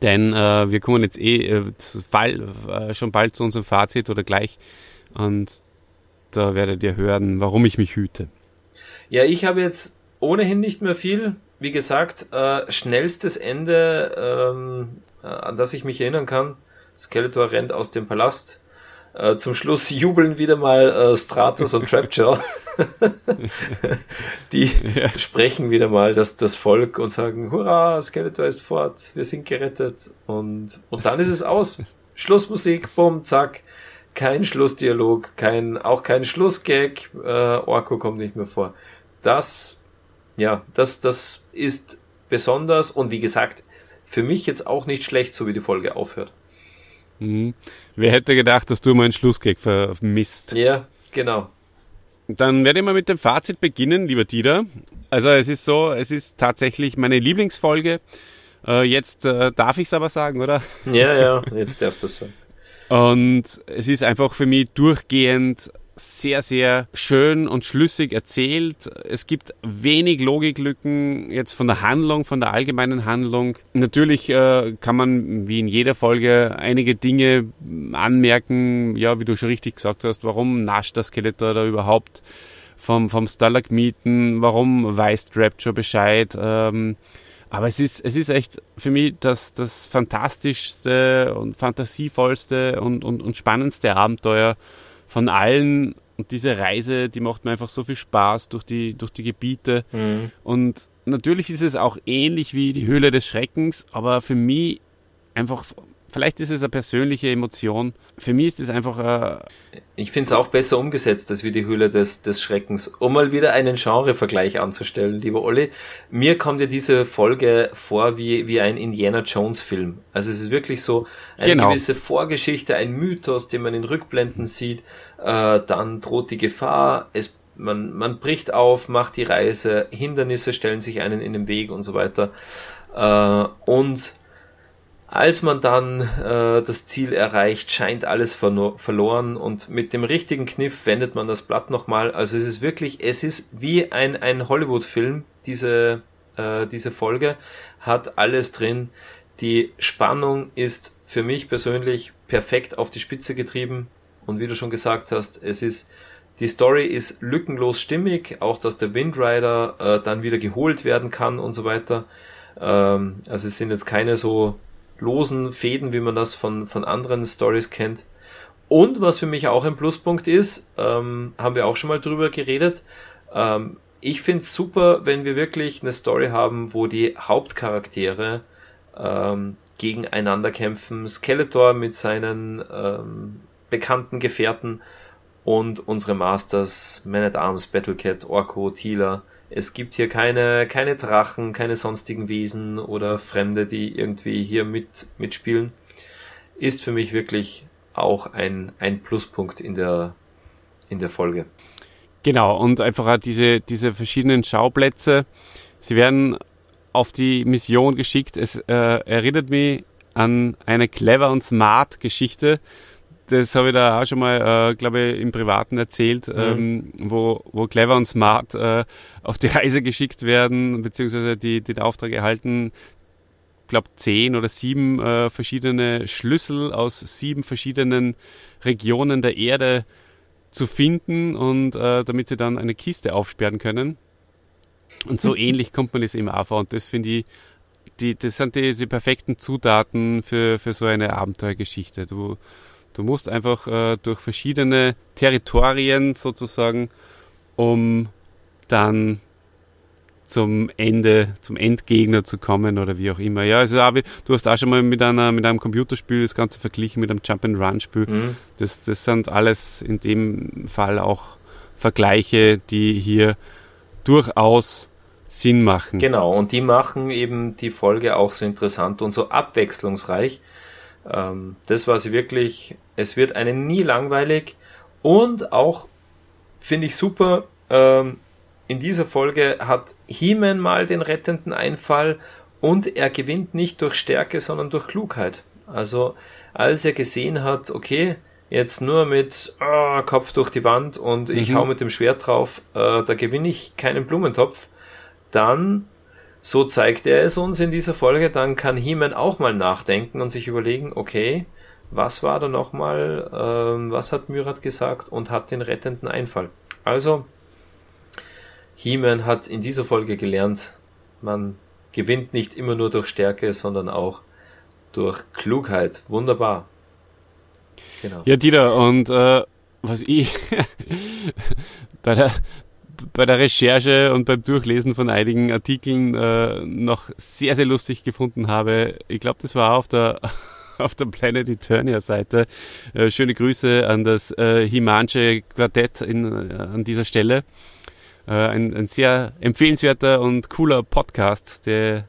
Denn äh, wir kommen jetzt eh äh, Fall, äh, schon bald zu unserem Fazit oder gleich. Und da werdet ihr hören, warum ich mich hüte. Ja, ich habe jetzt ohnehin nicht mehr viel. Wie gesagt, äh, schnellstes Ende, ähm, äh, an das ich mich erinnern kann. Skeletor rennt aus dem Palast. Äh, zum Schluss jubeln wieder mal äh, Stratos und Trapjaw. [laughs] Die ja. sprechen wieder mal das, das Volk und sagen, hurra, Skeletor ist fort, wir sind gerettet. Und, und dann ist es aus. Schlussmusik, bumm, zack. Kein Schlussdialog, kein, auch kein Schlussgag. Äh, Orko kommt nicht mehr vor das, ja, das, das ist besonders und wie gesagt, für mich jetzt auch nicht schlecht, so wie die Folge aufhört. Mhm. Wer hätte gedacht, dass du mal einen Schlussgag vermisst? Ja, genau. Dann werde ich mal mit dem Fazit beginnen, lieber Dieter. Also es ist so, es ist tatsächlich meine Lieblingsfolge. Äh, jetzt äh, darf ich es aber sagen, oder? Ja, ja, jetzt darfst du es sagen. Und es ist einfach für mich durchgehend sehr, sehr schön und schlüssig erzählt. Es gibt wenig Logiklücken jetzt von der Handlung, von der allgemeinen Handlung. Natürlich äh, kann man, wie in jeder Folge, einige Dinge anmerken, ja, wie du schon richtig gesagt hast, warum nascht das Skeletor da überhaupt vom, vom Stalagmiten, warum weiß Rapture Bescheid, ähm, aber es ist, es ist echt für mich das, das fantastischste und fantasievollste und, und, und spannendste Abenteuer, von allen. Und diese Reise, die macht mir einfach so viel Spaß durch die, durch die Gebiete. Mhm. Und natürlich ist es auch ähnlich wie die Höhle des Schreckens, aber für mich einfach vielleicht ist es eine persönliche Emotion. Für mich ist es einfach. Äh ich finde es auch besser umgesetzt als wie die Höhle des, des Schreckens. Um mal wieder einen Genrevergleich anzustellen, lieber Olli. Mir kommt ja diese Folge vor wie, wie ein Indiana Jones Film. Also es ist wirklich so eine genau. gewisse Vorgeschichte, ein Mythos, den man in Rückblenden sieht. Äh, dann droht die Gefahr. Es man, man bricht auf, macht die Reise, Hindernisse stellen sich einen in den Weg und so weiter. Äh, und als man dann äh, das Ziel erreicht, scheint alles verloren und mit dem richtigen Kniff wendet man das Blatt nochmal. Also es ist wirklich, es ist wie ein, ein Hollywood-Film, diese, äh, diese Folge hat alles drin. Die Spannung ist für mich persönlich perfekt auf die Spitze getrieben und wie du schon gesagt hast, es ist die Story ist lückenlos stimmig, auch dass der Windrider äh, dann wieder geholt werden kann und so weiter. Ähm, also es sind jetzt keine so losen Fäden, wie man das von, von anderen Stories kennt. Und was für mich auch ein Pluspunkt ist, ähm, haben wir auch schon mal drüber geredet, ähm, ich finde es super, wenn wir wirklich eine Story haben, wo die Hauptcharaktere ähm, gegeneinander kämpfen. Skeletor mit seinen ähm, bekannten Gefährten und unsere Masters, Man at Arms, Battlecat, Orko, Tila. Es gibt hier keine, keine Drachen, keine sonstigen Wesen oder Fremde, die irgendwie hier mit, mitspielen. Ist für mich wirklich auch ein, ein Pluspunkt in der, in der Folge. Genau, und einfach diese, diese verschiedenen Schauplätze. Sie werden auf die Mission geschickt. Es äh, erinnert mich an eine clever und smart Geschichte. Das habe ich da auch schon mal, äh, glaube ich, im Privaten erzählt, mhm. ähm, wo, wo clever und smart äh, auf die Reise geschickt werden, beziehungsweise die, den Auftrag erhalten, glaube zehn oder sieben äh, verschiedene Schlüssel aus sieben verschiedenen Regionen der Erde zu finden und äh, damit sie dann eine Kiste aufsperren können. Und so [laughs] ähnlich kommt man das eben auch vor. Und das finde ich, die, das sind die, die perfekten Zutaten für, für so eine Abenteuergeschichte. Du, du musst einfach äh, durch verschiedene Territorien sozusagen, um dann zum Ende, zum Endgegner zu kommen oder wie auch immer. Ja, also du hast auch schon mal mit einer, mit einem Computerspiel das Ganze verglichen mit einem Jump-and-Run-Spiel. Mhm. Das, das sind alles in dem Fall auch Vergleiche, die hier durchaus Sinn machen. Genau, und die machen eben die Folge auch so interessant und so abwechslungsreich. Ähm, das war sie wirklich, es wird einen nie langweilig und auch, finde ich super, ähm, in dieser Folge hat He-Man mal den rettenden Einfall und er gewinnt nicht durch Stärke, sondern durch Klugheit. Also als er gesehen hat, okay, jetzt nur mit oh, Kopf durch die Wand und ich mhm. hau mit dem Schwert drauf, äh, da gewinne ich keinen Blumentopf, dann, so zeigt er es uns in dieser Folge, dann kann He-Man auch mal nachdenken und sich überlegen, okay, was war da nochmal, äh, was hat Myrat gesagt und hat den rettenden Einfall. Also, He-Man hat in dieser Folge gelernt, man gewinnt nicht immer nur durch Stärke, sondern auch durch Klugheit. Wunderbar. Genau. Ja, Dieter, und äh, was ich [laughs] bei der bei der Recherche und beim Durchlesen von einigen Artikeln äh, noch sehr, sehr lustig gefunden habe. Ich glaube, das war auf der [laughs] auf der Planet Eternia Seite. Äh, schöne Grüße an das äh, Himansche Quartett in, äh, an dieser Stelle. Äh, ein, ein, sehr empfehlenswerter und cooler Podcast, der,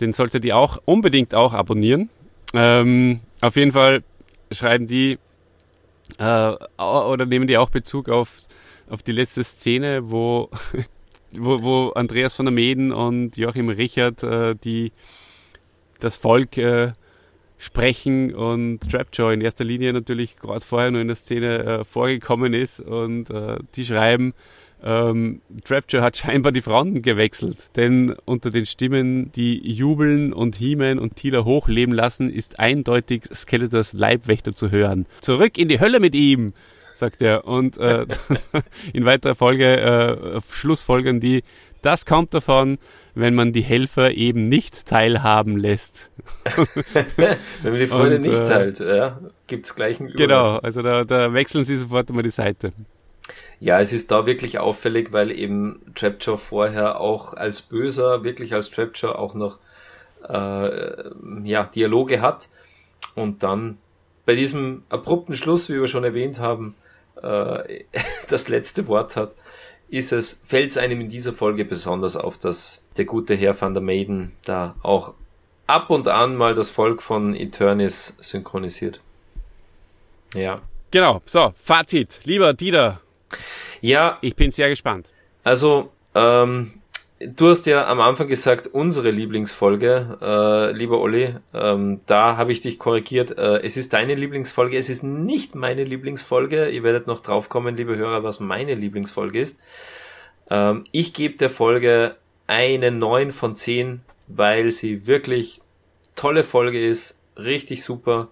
den solltet ihr auch unbedingt auch abonnieren. Ähm, auf jeden Fall schreiben die äh, oder nehmen die auch Bezug auf, auf die letzte Szene, wo, [laughs] wo, wo Andreas von der Meden und Joachim Richard äh, die das Volk äh, sprechen und Trapjaw in erster Linie natürlich gerade vorher nur in der Szene äh, vorgekommen ist und äh, die schreiben, ähm, Trapture hat scheinbar die Fronten gewechselt, denn unter den Stimmen, die jubeln und He-Man und Tila hochleben lassen, ist eindeutig Skeletors Leibwächter zu hören. Zurück in die Hölle mit ihm, sagt er. Und äh, [laughs] in weiterer Folge äh, Schlussfolgern die, das kommt davon, wenn man die Helfer eben nicht teilhaben lässt. [laughs] wenn man die Freude und, nicht äh, teilt, ja, gibt's gleich einen Überlauf. Genau, also da, da wechseln sie sofort immer die Seite. Ja, es ist da wirklich auffällig, weil eben Trapjaw vorher auch als Böser, wirklich als Trapjaw auch noch äh, ja, Dialoge hat und dann bei diesem abrupten Schluss, wie wir schon erwähnt haben, äh, [laughs] das letzte Wort hat, ist es, fällt es einem in dieser Folge besonders auf, dass der gute Herr van der Maiden da auch ab und an mal das Volk von Eternis synchronisiert. Ja. Genau, so, Fazit. Lieber Dieter, ja. Ich bin sehr gespannt. Also, ähm, du hast ja am Anfang gesagt, unsere Lieblingsfolge, äh, lieber Olli, ähm, da habe ich dich korrigiert. Äh, es ist deine Lieblingsfolge, es ist nicht meine Lieblingsfolge. Ihr werdet noch draufkommen, liebe Hörer, was meine Lieblingsfolge ist. Ähm, ich gebe der Folge eine 9 von 10, weil sie wirklich tolle Folge ist, richtig super.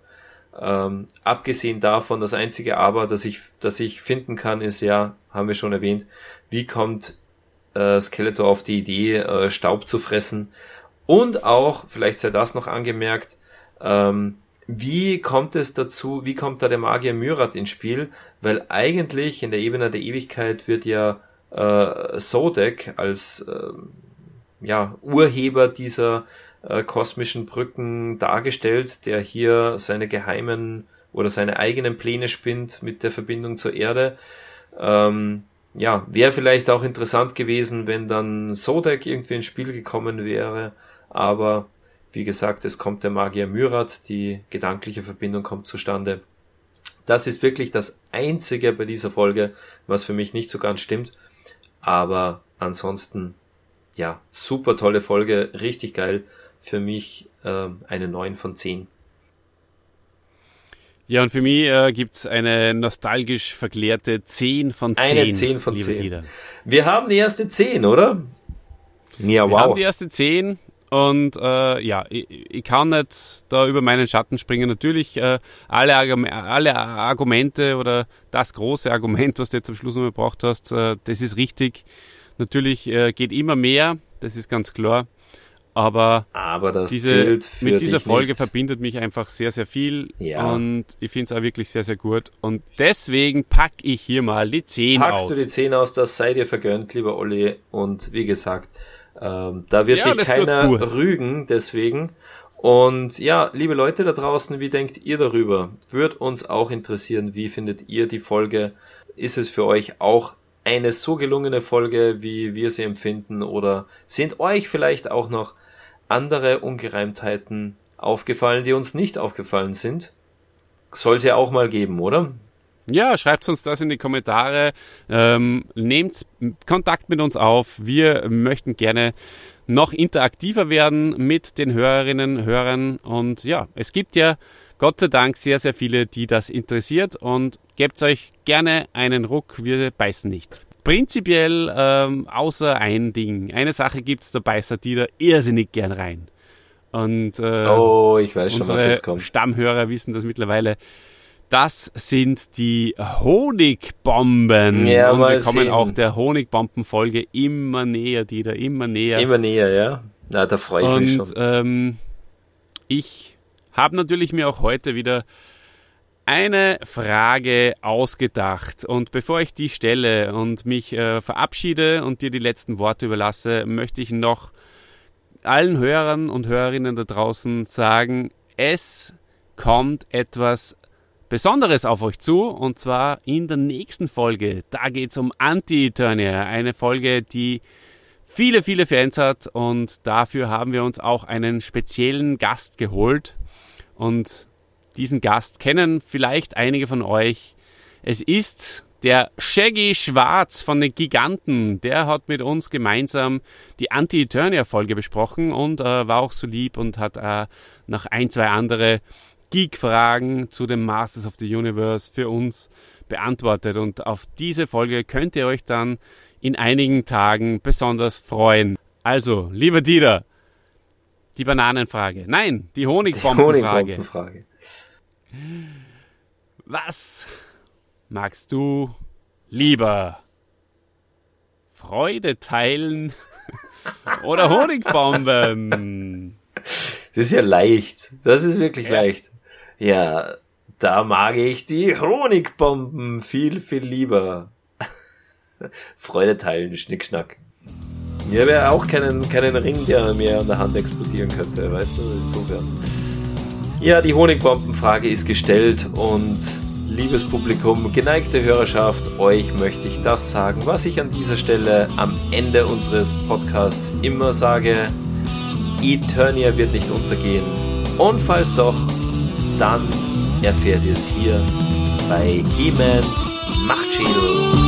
Ähm, abgesehen davon, das einzige Aber, das ich, das ich finden kann, ist ja, haben wir schon erwähnt, wie kommt äh, Skeletor auf die Idee, äh, Staub zu fressen? Und auch, vielleicht sei das noch angemerkt, ähm, wie kommt es dazu, wie kommt da der Magier Myrat ins Spiel? Weil eigentlich in der Ebene der Ewigkeit wird ja äh, Sodek als äh, ja, Urheber dieser äh, kosmischen Brücken dargestellt, der hier seine geheimen oder seine eigenen Pläne spinnt mit der Verbindung zur Erde. Ähm, ja, wäre vielleicht auch interessant gewesen, wenn dann Sodek irgendwie ins Spiel gekommen wäre, aber wie gesagt, es kommt der Magier Myrat, die gedankliche Verbindung kommt zustande. Das ist wirklich das Einzige bei dieser Folge, was für mich nicht so ganz stimmt. Aber ansonsten, ja, super tolle Folge, richtig geil. Für mich äh, eine 9 von 10. Ja, und für mich äh, gibt eine nostalgisch verklärte 10 von 10. Eine 10 von 10. Wir haben die erste 10, oder? Ja, wow. Wir haben die erste 10 und äh, ja, ich, ich, kann nicht da über meinen Schatten springen. Natürlich äh, alle, alle Argumente oder das große Argument, was du jetzt am Schluss noch gebracht hast, äh, das ist richtig. Natürlich äh, geht immer mehr, das ist ganz klar. Aber, Aber diese, mit dieser Folge nicht. verbindet mich einfach sehr, sehr viel. Ja. Und ich finde es auch wirklich sehr, sehr gut. Und deswegen packe ich hier mal die 10 Packst aus. Packst du die 10 aus, das sei dir vergönnt, lieber Olli. Und wie gesagt, ähm, da wird ja, dich keiner rügen, deswegen. Und ja, liebe Leute da draußen, wie denkt ihr darüber? Würde uns auch interessieren, wie findet ihr die Folge? Ist es für euch auch eine so gelungene Folge, wie wir sie empfinden? Oder sind euch vielleicht auch noch andere Ungereimtheiten aufgefallen, die uns nicht aufgefallen sind? Soll es ja auch mal geben, oder? Ja, schreibt uns das in die Kommentare. Ähm, nehmt Kontakt mit uns auf. Wir möchten gerne noch interaktiver werden mit den Hörerinnen, Hörern. Und ja, es gibt ja Gott sei Dank sehr, sehr viele, die das interessiert. Und gebt euch gerne einen Ruck. Wir beißen nicht. Prinzipiell, ähm, außer ein Ding. Eine Sache gibt's, da beißt die da irrsinnig gern rein. Und äh, oh, ich weiß schon, was jetzt kommt. Stammhörer wissen das mittlerweile. Das sind die Honigbomben. Ja, und wir kommen sehen. auch der Honigbomben-Folge immer näher, die da immer näher. Immer näher, ja. Na, da freue ich und, mich schon. Ähm, ich habe natürlich mir auch heute wieder eine Frage ausgedacht. Und bevor ich die stelle und mich äh, verabschiede und dir die letzten Worte überlasse, möchte ich noch allen Hörern und Hörerinnen da draußen sagen, es kommt etwas Besonderes auf euch zu und zwar in der nächsten Folge. Da geht es um Anti-Eternia, eine Folge, die viele, viele Fans hat und dafür haben wir uns auch einen speziellen Gast geholt und diesen Gast kennen vielleicht einige von euch. Es ist der Shaggy Schwarz von den Giganten, der hat mit uns gemeinsam die Anti-Eternia-Folge besprochen und äh, war auch so lieb und hat äh, noch ein, zwei andere Geek-Fragen zu dem Masters of the Universe für uns beantwortet. Und auf diese Folge könnt ihr euch dann in einigen Tagen besonders freuen. Also, lieber Dieter, die Bananenfrage. Nein, die Honigbombenfrage. Honigbombenfrage. Was magst du lieber? Freude teilen [laughs] oder Honigbomben? Das ist ja leicht. Das ist wirklich ja. leicht. Ja, da mag ich die Honigbomben viel, viel lieber. [laughs] Freude teilen, Schnickschnack. Mir wäre auch keinen, keinen Ring, der mir an der Hand explodieren könnte, weißt du, insofern. Ja, die Honigbombenfrage ist gestellt und liebes Publikum, geneigte Hörerschaft, euch möchte ich das sagen, was ich an dieser Stelle am Ende unseres Podcasts immer sage. Eternia wird nicht untergehen. Und falls doch, dann erfährt ihr es hier bei He-Mans Machtschädel.